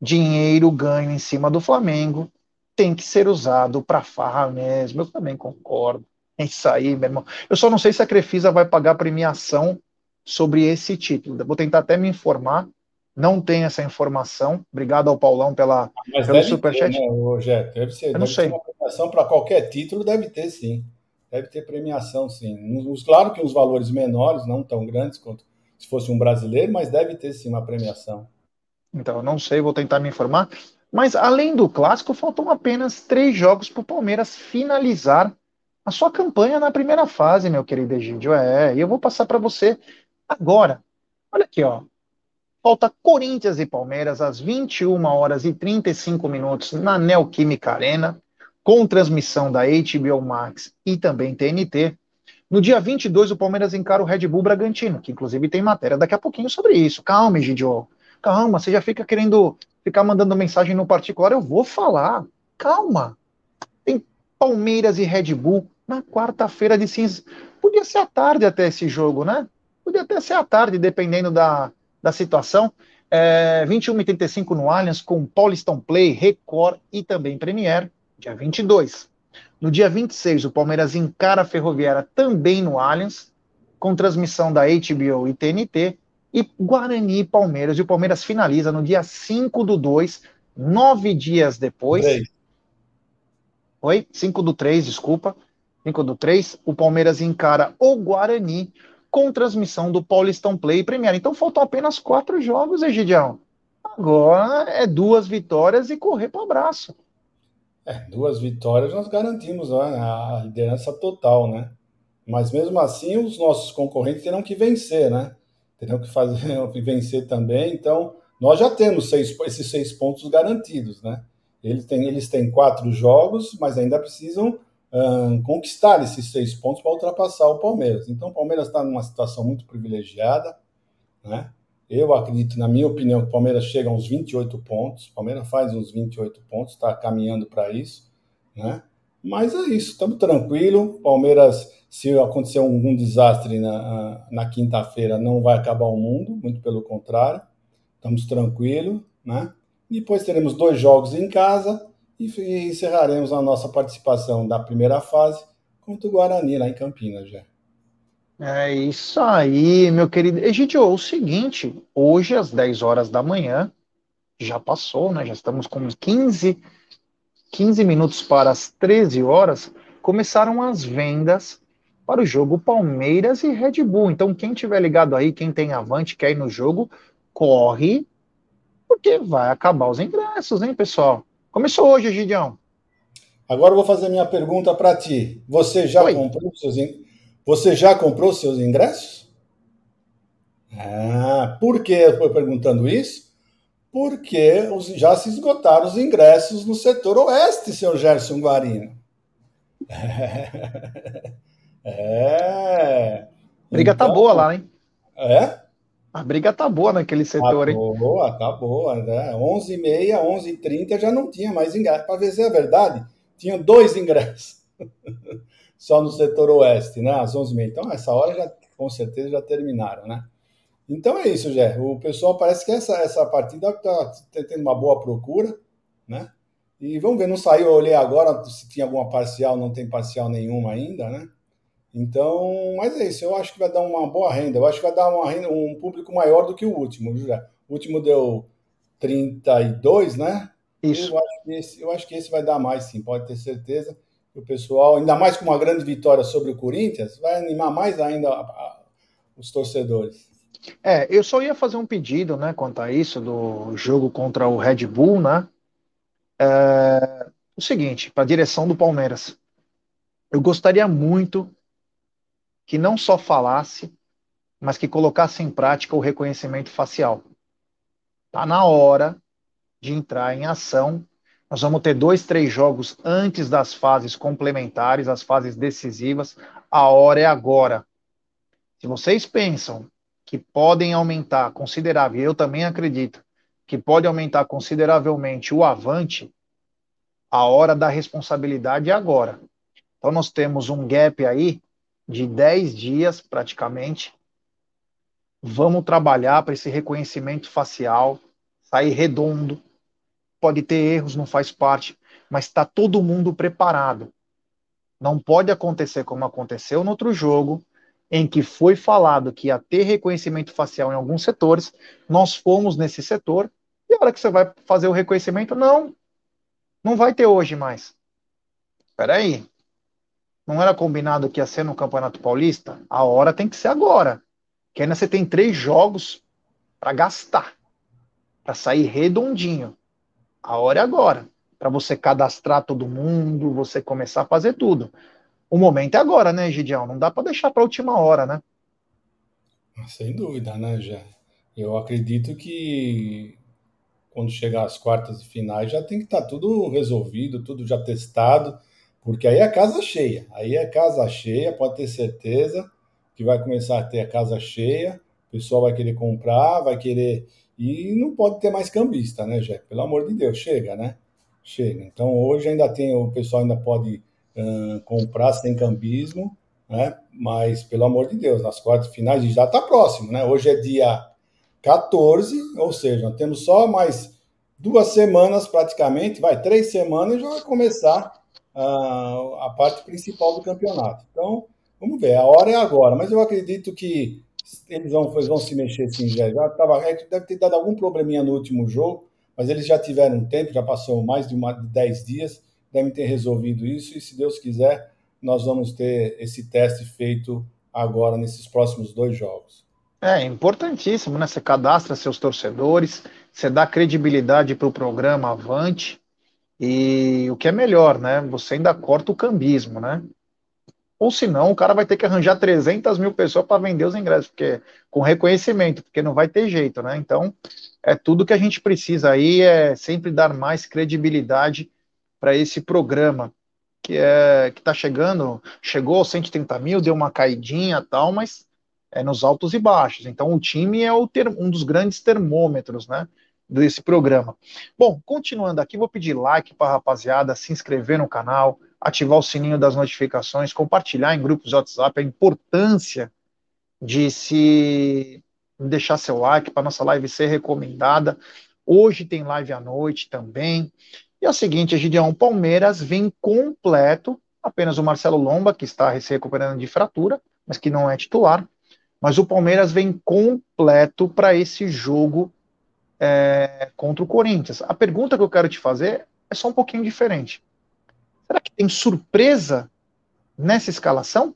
Dinheiro ganho em cima do Flamengo tem que ser usado para farra mesmo. Eu também concordo. É isso aí, meu irmão. Eu só não sei se a Crefisa vai pagar premiação sobre esse título. vou tentar até me informar. Não tem essa informação. Obrigado ao Paulão pela, Mas pelo superchat. Ter, né, Rogério? Deve ser. Eu deve não sei. uma premiação para qualquer título, deve ter sim. Deve ter premiação, sim. Claro que os valores menores, não tão grandes quanto se fosse um brasileiro, mas deve ter sim uma premiação. Então, não sei, vou tentar me informar. Mas além do clássico, faltam apenas três jogos para o Palmeiras finalizar a sua campanha na primeira fase, meu querido Egídio. É, e eu vou passar para você agora. Olha aqui, ó. Falta Corinthians e Palmeiras às 21 horas e 35 minutos na Neoquímica Arena, com transmissão da HBO Max e também TNT. No dia 22, o Palmeiras encara o Red Bull Bragantino, que inclusive tem matéria daqui a pouquinho sobre isso. Calma, Egidio. Calma, você já fica querendo ficar mandando mensagem no particular, eu vou falar. Calma. Tem Palmeiras e Red Bull na quarta-feira de cinzas. Podia ser à tarde até esse jogo, né? Podia até ser à tarde, dependendo da, da situação. É, 21 e 35 no Allianz, com Paulistão Play, Record e também Premier, dia 22. No dia 26, o Palmeiras encara a Ferroviária também no Allianz, com transmissão da HBO e TNT e Guarani e Palmeiras. E o Palmeiras finaliza no dia 5 do 2, nove dias depois. 3. Oi? 5 do 3, desculpa. 5 do 3, o Palmeiras encara o Guarani com transmissão do Paulistão Play Premier. Então faltam apenas quatro jogos, Egidião. Agora é duas vitórias e correr para o abraço. É, duas vitórias nós garantimos né, a liderança total, né? Mas mesmo assim, os nossos concorrentes terão que vencer, né? terão que fazer vencer também. Então, nós já temos seis, esses seis pontos garantidos, né? Eles têm, eles têm quatro jogos, mas ainda precisam conquistar esses seis pontos para ultrapassar o Palmeiras. Então, o Palmeiras está numa situação muito privilegiada, né? Eu acredito, na minha opinião, que o Palmeiras chega a uns 28 pontos. O Palmeiras faz uns 28 pontos, está caminhando para isso, né? Mas é isso, estamos tranquilo. Palmeiras se acontecer algum desastre na, na quinta-feira, não vai acabar o mundo, muito pelo contrário, estamos tranquilos, né? Depois teremos dois jogos em casa e encerraremos a nossa participação da primeira fase contra o Guarani, lá em Campinas, já. É isso aí, meu querido. Egidio, o seguinte, hoje às 10 horas da manhã, já passou, né? Já estamos com 15, 15 minutos para as 13 horas, começaram as vendas para o jogo Palmeiras e Red Bull. Então, quem tiver ligado aí, quem tem avante, quer ir no jogo, corre, porque vai acabar os ingressos, hein, pessoal? Começou hoje, Gideão. Agora eu vou fazer minha pergunta para ti. Você já Oi. comprou seus in... Você já comprou seus ingressos? Ah, por que eu estou perguntando isso? Porque já se esgotaram os ingressos no setor oeste, seu Gerson Guarino. É. A briga então, tá boa lá, hein? É? A briga tá boa naquele setor, tá hein? Boa, tá boa. Né? 11h30, 11h30 já não tinha mais ingresso. Para ver se é verdade, tinha dois ingressos. Só no setor oeste, né? Às 11h30. Então, essa hora já, com certeza, já terminaram, né? Então é isso, Jé. O pessoal parece que essa, essa partida está tendo uma boa procura, né? E vamos ver, não saiu, eu olhei agora se tinha alguma parcial, não tem parcial nenhuma ainda, né? Então, mas é isso, eu acho que vai dar uma boa renda. Eu acho que vai dar uma renda, um público maior do que o último, José. O último deu 32, né? Isso. Eu acho, que esse, eu acho que esse vai dar mais, sim, pode ter certeza. O pessoal, ainda mais com uma grande vitória sobre o Corinthians, vai animar mais ainda a, a, os torcedores. É, eu só ia fazer um pedido, né, quanto a isso, do jogo contra o Red Bull, né? É, o seguinte, para a direção do Palmeiras. Eu gostaria muito que não só falasse, mas que colocasse em prática o reconhecimento facial. Tá na hora de entrar em ação. Nós vamos ter dois, três jogos antes das fases complementares, as fases decisivas. A hora é agora. Se vocês pensam que podem aumentar considerável, eu também acredito que pode aumentar consideravelmente o avante, a hora da responsabilidade é agora. Então nós temos um gap aí de 10 dias praticamente. Vamos trabalhar para esse reconhecimento facial sair redondo. Pode ter erros, não faz parte, mas está todo mundo preparado. Não pode acontecer como aconteceu no outro jogo, em que foi falado que ia ter reconhecimento facial em alguns setores, nós fomos nesse setor, e a hora que você vai fazer o reconhecimento, não, não vai ter hoje mais. Espera aí, não era combinado que ia ser no Campeonato Paulista? A hora tem que ser agora. Que ainda você tem três jogos para gastar, para sair redondinho. A hora é agora. Para você cadastrar todo mundo, você começar a fazer tudo. O momento é agora, né, Gideão? Não dá para deixar para última hora, né? Sem dúvida, né, Jé? Eu acredito que quando chegar às quartas de finais já tem que estar tá tudo resolvido, tudo já testado porque aí é casa cheia. Aí é casa cheia, pode ter certeza que vai começar a ter a casa cheia, o pessoal vai querer comprar, vai querer. E não pode ter mais cambista, né, Jé? Pelo amor de Deus, chega, né? Chega. Então hoje ainda tem, o pessoal ainda pode uh, comprar sem cambismo, né? Mas, pelo amor de Deus, nas quartas finais já está próximo, né? Hoje é dia 14, ou seja, temos só mais duas semanas praticamente, vai, três semanas e já vai começar a, a parte principal do campeonato. Então, vamos ver, a hora é agora, mas eu acredito que eles vão, eles vão se mexer sim, já. já tava, é deve ter dado algum probleminha no último jogo, mas eles já tiveram um tempo, já passou mais de, uma, de 10 dias, devem ter resolvido isso, e se Deus quiser, nós vamos ter esse teste feito agora nesses próximos dois jogos. É importantíssimo, né? Você cadastra seus torcedores, você dá credibilidade para o programa Avante, e o que é melhor, né? Você ainda corta o cambismo, né? Ou senão o cara vai ter que arranjar 300 mil pessoas para vender os ingressos, porque com reconhecimento, porque não vai ter jeito, né? Então, é tudo que a gente precisa aí, é sempre dar mais credibilidade para esse programa que é que está chegando, chegou aos 130 mil, deu uma caidinha tal, mas é nos altos e baixos. Então, o time é ter, um dos grandes termômetros, né? Desse programa. Bom, continuando aqui, vou pedir like para a rapaziada, se inscrever no canal, ativar o sininho das notificações, compartilhar em grupos de WhatsApp a importância de se deixar seu like para nossa live ser recomendada. Hoje tem live à noite também. E é o seguinte, Egidião, Palmeiras vem completo, apenas o Marcelo Lomba, que está se recuperando de fratura, mas que não é titular. Mas o Palmeiras vem completo para esse jogo é, contra o Corinthians. A pergunta que eu quero te fazer é só um pouquinho diferente. Será que tem surpresa nessa escalação?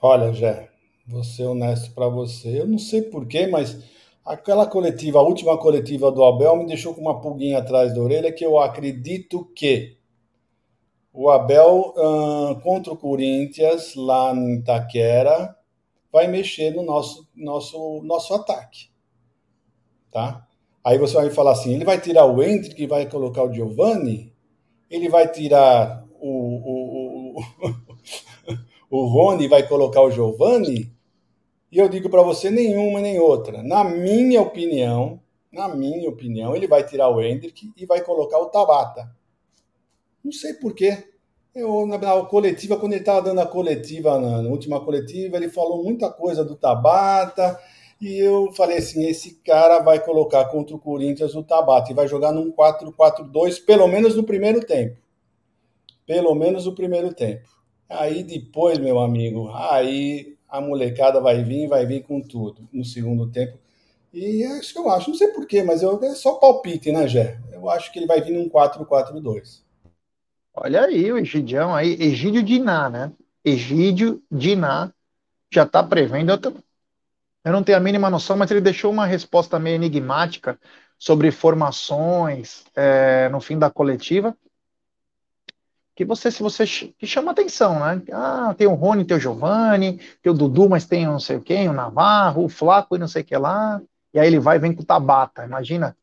Olha, Jé, vou ser honesto para você. Eu não sei porquê, mas aquela coletiva, a última coletiva do Abel, me deixou com uma pulguinha atrás da orelha que eu acredito que o Abel uh, contra o Corinthians, lá em Itaquera, vai mexer no nosso, nosso, nosso ataque tá? Aí você vai falar assim, ele vai tirar o Hendrick e vai colocar o Giovanni? Ele vai tirar o, o, o, o Rony e vai colocar o Giovanni? E eu digo para você, nenhuma nem outra. Na minha opinião, na minha opinião, ele vai tirar o Hendrick e vai colocar o Tabata. Não sei porquê. Eu, na, na coletiva, quando ele estava dando a coletiva, na, na, última coletiva, ele falou muita coisa do Tabata, E eu falei assim: esse cara vai colocar contra o Corinthians o Tabata e vai jogar num 4-4-2, pelo menos no primeiro tempo. Pelo menos no primeiro tempo. Aí depois, meu amigo, aí a molecada vai vir, vai vir com tudo no segundo tempo. E é isso que eu acho. Não sei porquê, mas eu, é só palpite, né, Gé? Eu acho que ele vai vir num 4-4-2. Olha aí o Egidião aí, Egídio Diná, né? Egídio Diná já está prevendo. Eu, eu não tenho a mínima noção, mas ele deixou uma resposta meio enigmática sobre formações é, no fim da coletiva. Que você, se você que chama atenção, né? Ah, tem o Rony, tem o Giovanni, tem o Dudu, mas tem não sei quem, o Navarro, o Flaco e não sei o que lá. E aí ele vai e vem com o Tabata, imagina.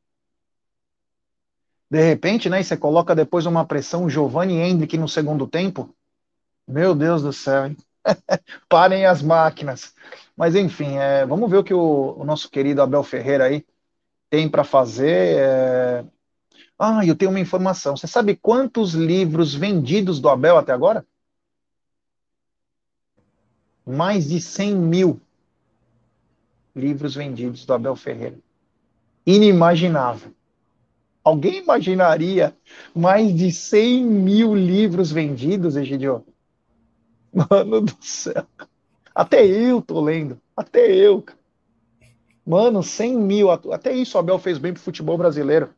De repente, né? E você coloca depois uma pressão Giovanni Hendrick no segundo tempo. Meu Deus do céu, hein? Parem as máquinas. Mas enfim, é, vamos ver o que o, o, nosso querido Abel Ferreira aí tem para fazer. É... Ah, eu tenho uma informação. Você sabe quantos livros vendidos do Abel até agora? Mais de 100 mil livros vendidos do Abel Ferreira. Inimaginável. Alguém imaginaria mais de 100 mil livros vendidos, Egidio? Mano do céu. Até eu tô lendo. Até eu. Mano, 100 mil. Até isso o Abel fez bem pro futebol brasileiro.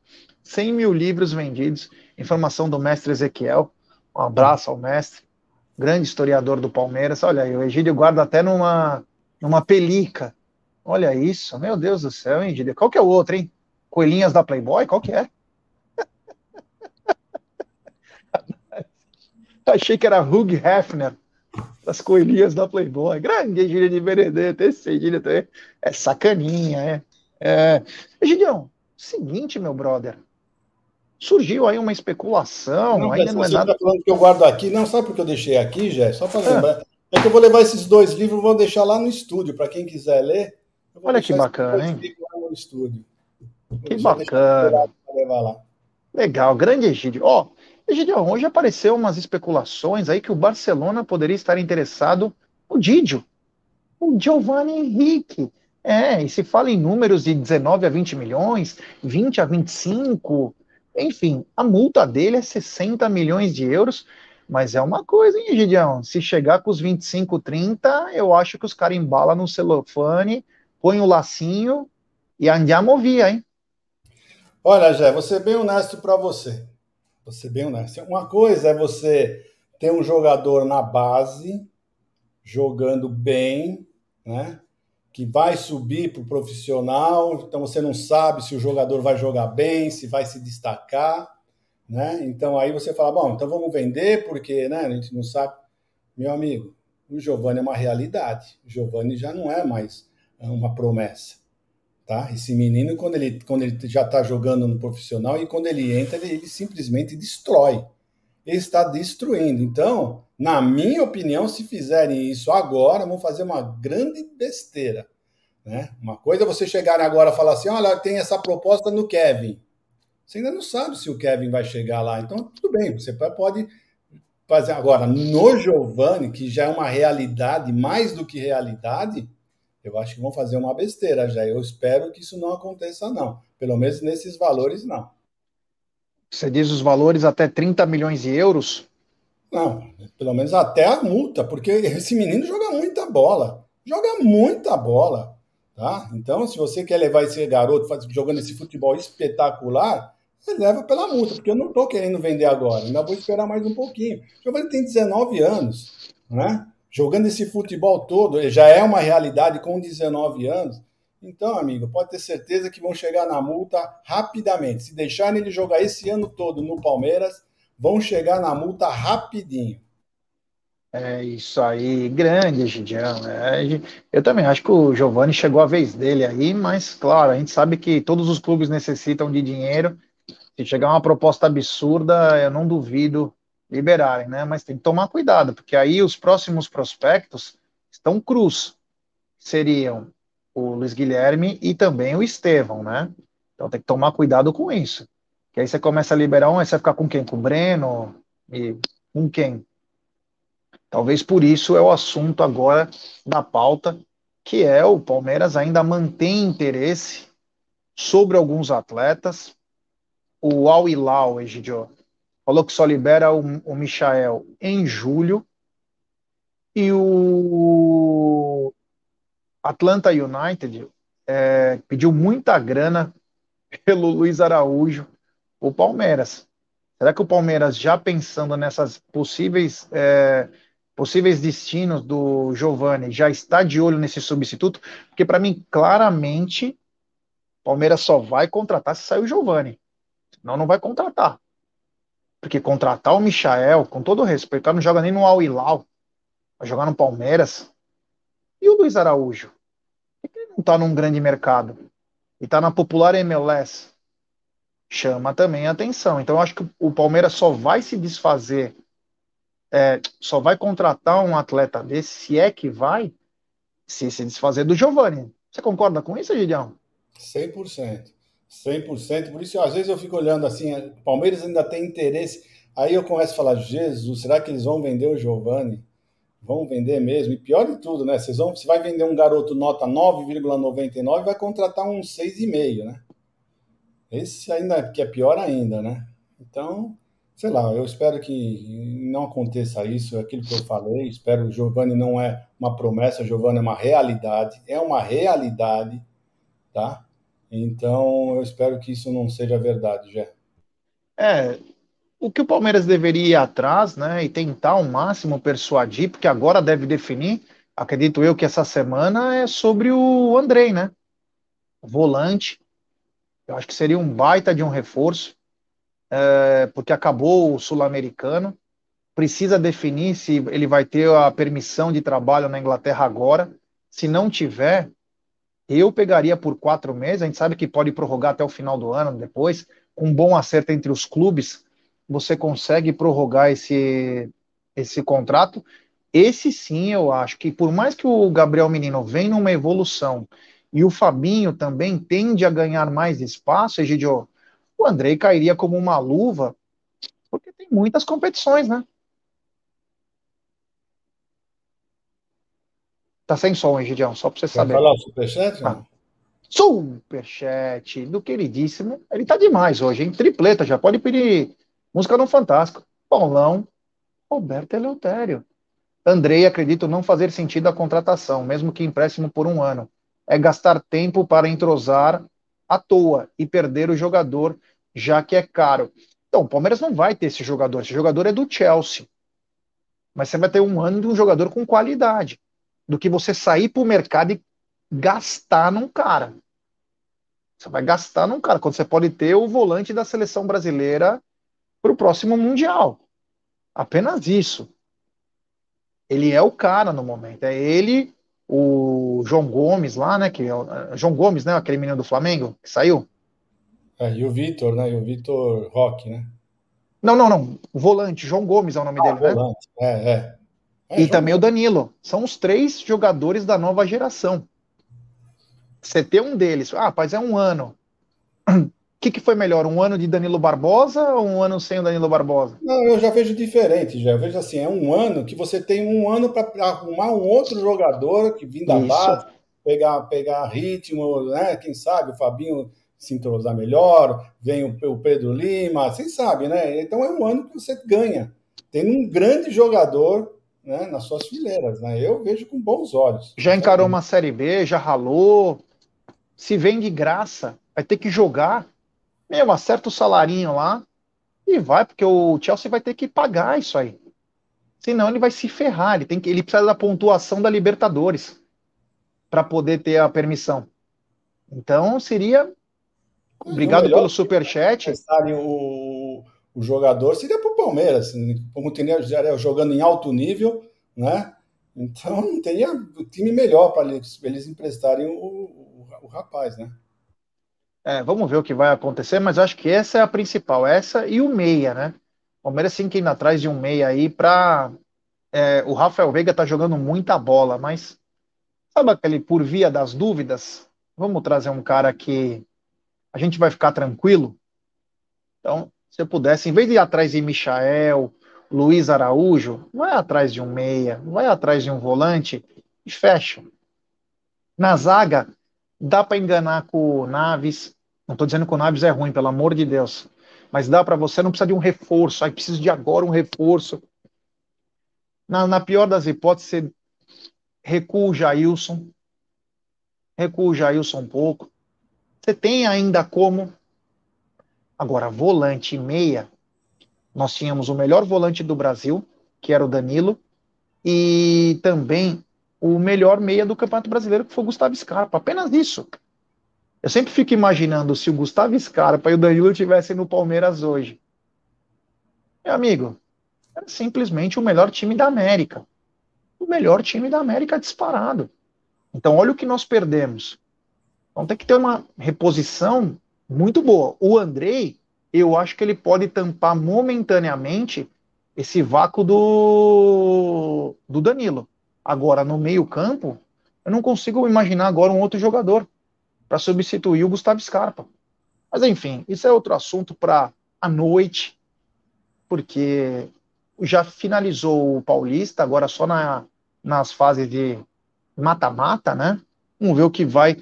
100 mil livros vendidos. Informação do mestre Ezequiel. Um abraço ao mestre. Grande historiador do Palmeiras. Olha aí, o Egídio guarda até numa, numa pelica. Olha isso. Meu Deus do céu, hein, Egídio? Qual que é o outro, hein? Coelhinhas da Playboy? Qual que é? Achei que era Hugh Hefner das coelhinhas da Playboy. Grande gíria de Benedetto, esse gíria também é sacaninha, é. é. Gideão, seguinte, meu brother, surgiu aí uma especulação, não, ainda não é nada... Tá falando que eu guardo aqui, não, sabe por que eu deixei aqui, Jé? Só para é. lembrar. É que eu vou levar esses dois livros, vou deixar lá no estúdio, para quem quiser ler. Olha que bacana, hein? no estúdio. Que bacana. Legal, grande Egídio. Ó, Egidião, hoje apareceu umas especulações aí que o Barcelona poderia estar interessado no Didio, o Giovanni Henrique. É, e se fala em números de 19 a 20 milhões, 20 a 25, enfim, a multa dele é 60 milhões de euros, mas é uma coisa, hein, Egidião? Se chegar com os 25, 30, eu acho que os caras embalam no celofane, põem o lacinho e andiamo via, hein? Olha, Jé, vou ser bem honesto para você. Vou ser bem honesto. Uma coisa é você ter um jogador na base, jogando bem, né? Que vai subir para o profissional, então você não sabe se o jogador vai jogar bem, se vai se destacar, né? Então aí você fala, bom, então vamos vender, porque né, a gente não sabe. Meu amigo, o Giovanni é uma realidade. O Giovanni já não é mais uma promessa. Tá? Esse menino, quando ele, quando ele já está jogando no profissional e quando ele entra, ele, ele, simplesmente destrói. Ele está destruindo. Então, na minha opinião, se fizerem isso agora, vão fazer uma grande besteira. Né? Uma coisa é você chegar agora e falar assim: olha, tem essa proposta no Kevin. Você ainda não sabe se o Kevin vai chegar lá. Então, tudo bem, você pode fazer. Agora, no Giovanni, que já é uma realidade, mais do que realidade, eu acho que vão fazer uma besteira já. Eu espero que isso não aconteça, não. Pelo menos nesses valores, não. Você diz os valores até 30 milhões de euros? Não, pelo menos até a multa, porque esse menino joga muita bola. Joga muita bola. Tá? Então, se você quer levar esse garoto jogando esse futebol espetacular, você leva pela multa, porque eu não estou querendo vender agora, ainda vou esperar mais um pouquinho. O Giovanni tem 19 anos, né? Jogando esse futebol todo, já é uma realidade com 19 anos. Então, amigo, pode ter certeza que vão chegar na multa rapidamente. Se deixarem ele jogar esse ano todo no Palmeiras, vão chegar na multa rapidinho. É isso aí, grande, Gidião. É, eu também acho que o Giovani chegou a vez dele aí, mas claro, a gente sabe que todos os clubes necessitam de dinheiro. Se chegar uma proposta absurda, eu não duvido liberarem, né? Mas tem que tomar cuidado, porque aí os próximos prospectos estão cruz. Seriam o Luiz Guilherme e também o Estevão, né? Então tem que tomar cuidado com isso. Que aí você começa a liberar um, aí você vai ficar com quem? Com o Breno? E com quem? Talvez por isso é o assunto agora da pauta. que é o Palmeiras ainda mantém interesse sobre alguns atletas. O Al Hilal, Egidio, falou que só libera o, o Michael em julho. E o Atlanta United é, pediu muita grana pelo Luiz Araújo, o Palmeiras. Será que o Palmeiras, já pensando nessas possíveis é, possíveis destinos do Giovani, já está de olho nesse substituto? Porque para mim, claramente, o Palmeiras só vai contratar se sair o Giovani. Senão não vai contratar. Porque contratar o Michael, com todo respeito, o cara não joga nem no Al Hilal, vai jogar no Palmeiras. E o Luiz Araújo? Por que ele não está num grande mercado? E está na popular MLS? chama também a atenção. Então, eu acho que o Palmeiras só vai se desfazer, é, só vai contratar um atleta desse, se é que vai, se se desfazer do Giovani. Você concorda com isso, Gideão? 100%. 100%. Por isso, às vezes, eu fico olhando assim, Palmeiras ainda tem interesse. Aí eu começo a falar, Jesus, será que eles vão vender o Giovani? Vão vender mesmo? E pior de tudo, né? Vocês vão, você vai vender um garoto nota 9,99 e vai contratar um 6,5, né? Esse ainda que é pior ainda, né? Então, sei lá, eu espero que não aconteça isso, é aquilo que eu falei, espero o Giovanni não é uma promessa, o Giovanni é uma realidade, é uma realidade, tá? Então, eu espero que isso não seja verdade, já. É, o que o Palmeiras deveria ir atrás, né, e tentar ao máximo persuadir, porque agora deve definir, acredito eu que essa semana é sobre o Andrei, né? Volante, eu acho que seria um baita de um reforço, é, porque acabou o sul-americano. Precisa definir se ele vai ter a permissão de trabalho na Inglaterra agora. Se não tiver, eu pegaria por quatro meses. A gente sabe que pode prorrogar até o final do ano depois. Com um bom acerto entre os clubes, você consegue prorrogar esse, esse contrato. Esse sim, eu acho que por mais que o Gabriel Menino venha numa evolução e o Fabinho também tende a ganhar mais espaço, Egidio, o Andrei cairia como uma luva, porque tem muitas competições, né? Tá sem som, Egidião, só para você Quer saber. falar o superchat? Ah. Superchat do queridíssimo. Ele tá demais hoje, hein? Tripleta, já pode pedir música no Fantástico. Paulão, Roberto Eleutério. Andrei, acredito não fazer sentido a contratação, mesmo que empréstimo por um ano é gastar tempo para entrosar à toa e perder o jogador, já que é caro. Então, o Palmeiras não vai ter esse jogador. Esse jogador é do Chelsea. Mas você vai ter um ano de um jogador com qualidade. Do que você sair para o mercado e gastar num cara. Você vai gastar num cara, quando você pode ter o volante da seleção brasileira para o próximo Mundial. Apenas isso. Ele é o cara no momento. É ele o João Gomes lá, né? Que é é, João Gomes, né? Aquele menino do Flamengo que saiu. É, e o Vitor, né? E o Vitor Roque, né? Não, não, não. O volante, João Gomes é o nome ah, dele, volante. né? É, é. É e também o Danilo. São os três jogadores da nova geração. Você ter um deles, ah, rapaz, é um ano. que, que foi melhor? Um ano de Danilo Barbosa ou um ano sem o Danilo Barbosa? Não, eu já vejo diferente, já. Eu vejo assim, é um ano que você tem um ano para arrumar um outro jogador que vem da Isso. base, pegar, pegar ritmo, né? Quem sabe o Fabinho se entrosar melhor, vem o, o Pedro Lima, quem sabe, né? Então é um ano que você ganha. Tem um grande jogador né, nas suas fileiras, né? Eu vejo com bons olhos. Já encarou uma Série B, já ralou. Se vem de graça, vai ter que jogar meu, acerta o salarinho lá e vai, porque o Chelsea vai ter que pagar isso aí. Senão ele vai se ferrar. Ele, tem que, ele precisa da pontuação da Libertadores para poder ter a permissão. Então seria. Obrigado pelo superchat. O, o jogador seria para o Palmeiras, como teria jogando em alto nível, né? Então não teria time melhor para eles, eles emprestarem o, o, o rapaz, né? É, vamos ver o que vai acontecer, mas acho que essa é a principal, essa e o meia, né? O Palmeiras tem que ir atrás de um meia aí para é, o Rafael Veiga tá jogando muita bola, mas sabe aquele por via das dúvidas? Vamos trazer um cara que a gente vai ficar tranquilo. Então, se eu pudesse, em vez de ir atrás de Michael, Luiz Araújo, vai atrás de um meia, vai atrás de um volante e fecha. Na zaga, dá para enganar com o Naves. Não estou dizendo que o Naves é ruim, pelo amor de Deus. Mas dá para você, não precisa de um reforço. Aí precisa de agora um reforço. Na, na pior das hipóteses, você recua o Jailson. Recua o Jailson um pouco. Você tem ainda como. Agora, volante e meia. Nós tínhamos o melhor volante do Brasil, que era o Danilo, e também o melhor meia do Campeonato Brasileiro, que foi o Gustavo Scarpa. Apenas isso. Eu sempre fico imaginando se o Gustavo Scarpa e o Danilo estivessem no Palmeiras hoje. Meu amigo, era simplesmente o melhor time da América. O melhor time da América disparado. Então, olha o que nós perdemos. Então, tem que ter uma reposição muito boa. O Andrei, eu acho que ele pode tampar momentaneamente esse vácuo do, do Danilo. Agora, no meio-campo, eu não consigo imaginar agora um outro jogador para substituir o Gustavo Scarpa. Mas, enfim, isso é outro assunto para a noite, porque já finalizou o Paulista, agora só na, nas fases de mata-mata, né? Vamos ver o que vai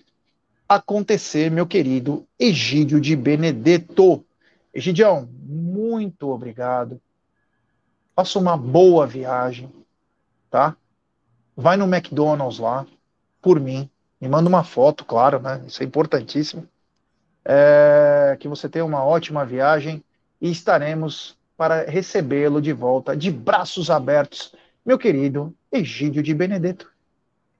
acontecer, meu querido Egídio de Benedetto. Egidião, muito obrigado. Faça uma boa viagem, tá? Vai no McDonald's lá, por mim. Me manda uma foto, claro, né? Isso é importantíssimo. É, que você tenha uma ótima viagem e estaremos para recebê-lo de volta de braços abertos, meu querido Egídio de Benedetto.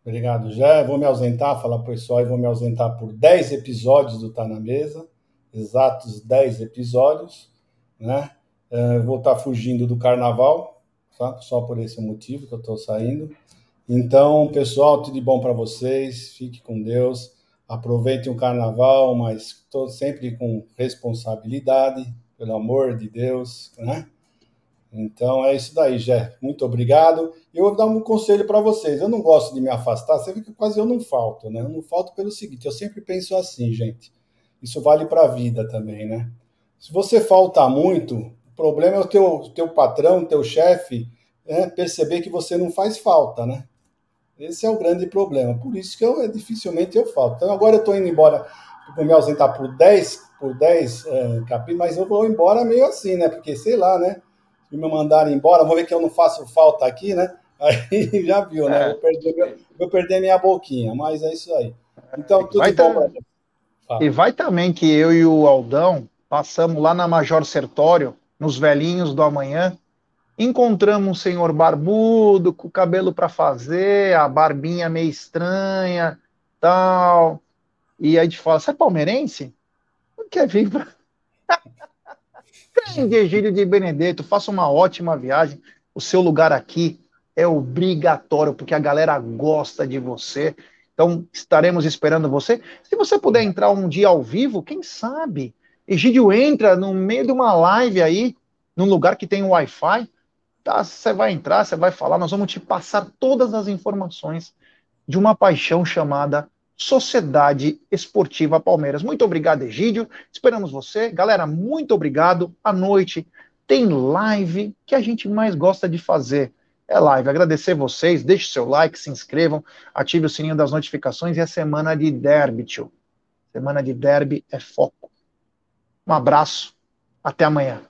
Obrigado, Jé. Vou me ausentar, falar para o pessoal, e vou me ausentar por 10 episódios do Tá na Mesa, exatos 10 episódios, né? Uh, vou estar tá fugindo do carnaval, tá? só por esse motivo que eu estou saindo. Então, pessoal, tudo de bom para vocês, fique com Deus, aproveitem o carnaval, mas tô sempre com responsabilidade, pelo amor de Deus, né? Então é isso daí, Jé. Muito obrigado. Eu vou dar um conselho para vocês. Eu não gosto de me afastar, você vê que quase eu não falto, né? Eu não falto pelo seguinte, eu sempre penso assim, gente. Isso vale para a vida também, né? Se você faltar muito, o problema é o teu, teu patrão, teu chefe, né? perceber que você não faz falta, né? Esse é o grande problema. Por isso que eu dificilmente eu falto. Então agora eu estou indo embora, vou me ausentar por 10, por 10 é, capítulos, mas eu vou embora meio assim, né? Porque sei lá, né? E me mandarem embora, vou ver que eu não faço falta aqui, né? Aí já viu, né? É. Vou, perder, vou perder minha boquinha, mas é isso aí. Então, tudo vai bom. Tá... E vai também que eu e o Aldão passamos lá na Major Sertório, nos velhinhos do amanhã, encontramos um senhor barbudo, com o cabelo para fazer, a barbinha meio estranha, tal. E aí a gente fala, você é palmeirense? Não quer vir pra... Grande Egílio de Benedetto, faça uma ótima viagem. O seu lugar aqui é obrigatório, porque a galera gosta de você. Então, estaremos esperando você. Se você puder entrar um dia ao vivo, quem sabe? Egídio entra no meio de uma live aí, num lugar que tem Wi-Fi. Tá, você vai entrar, você vai falar, nós vamos te passar todas as informações de uma paixão chamada Sociedade Esportiva Palmeiras. Muito obrigado, Egídio. Esperamos você. Galera, muito obrigado. À noite tem live que a gente mais gosta de fazer. É live. Agradecer vocês. Deixe seu like, se inscrevam, ative o sininho das notificações e a semana de derby, tio. Semana de derby é foco. Um abraço. Até amanhã.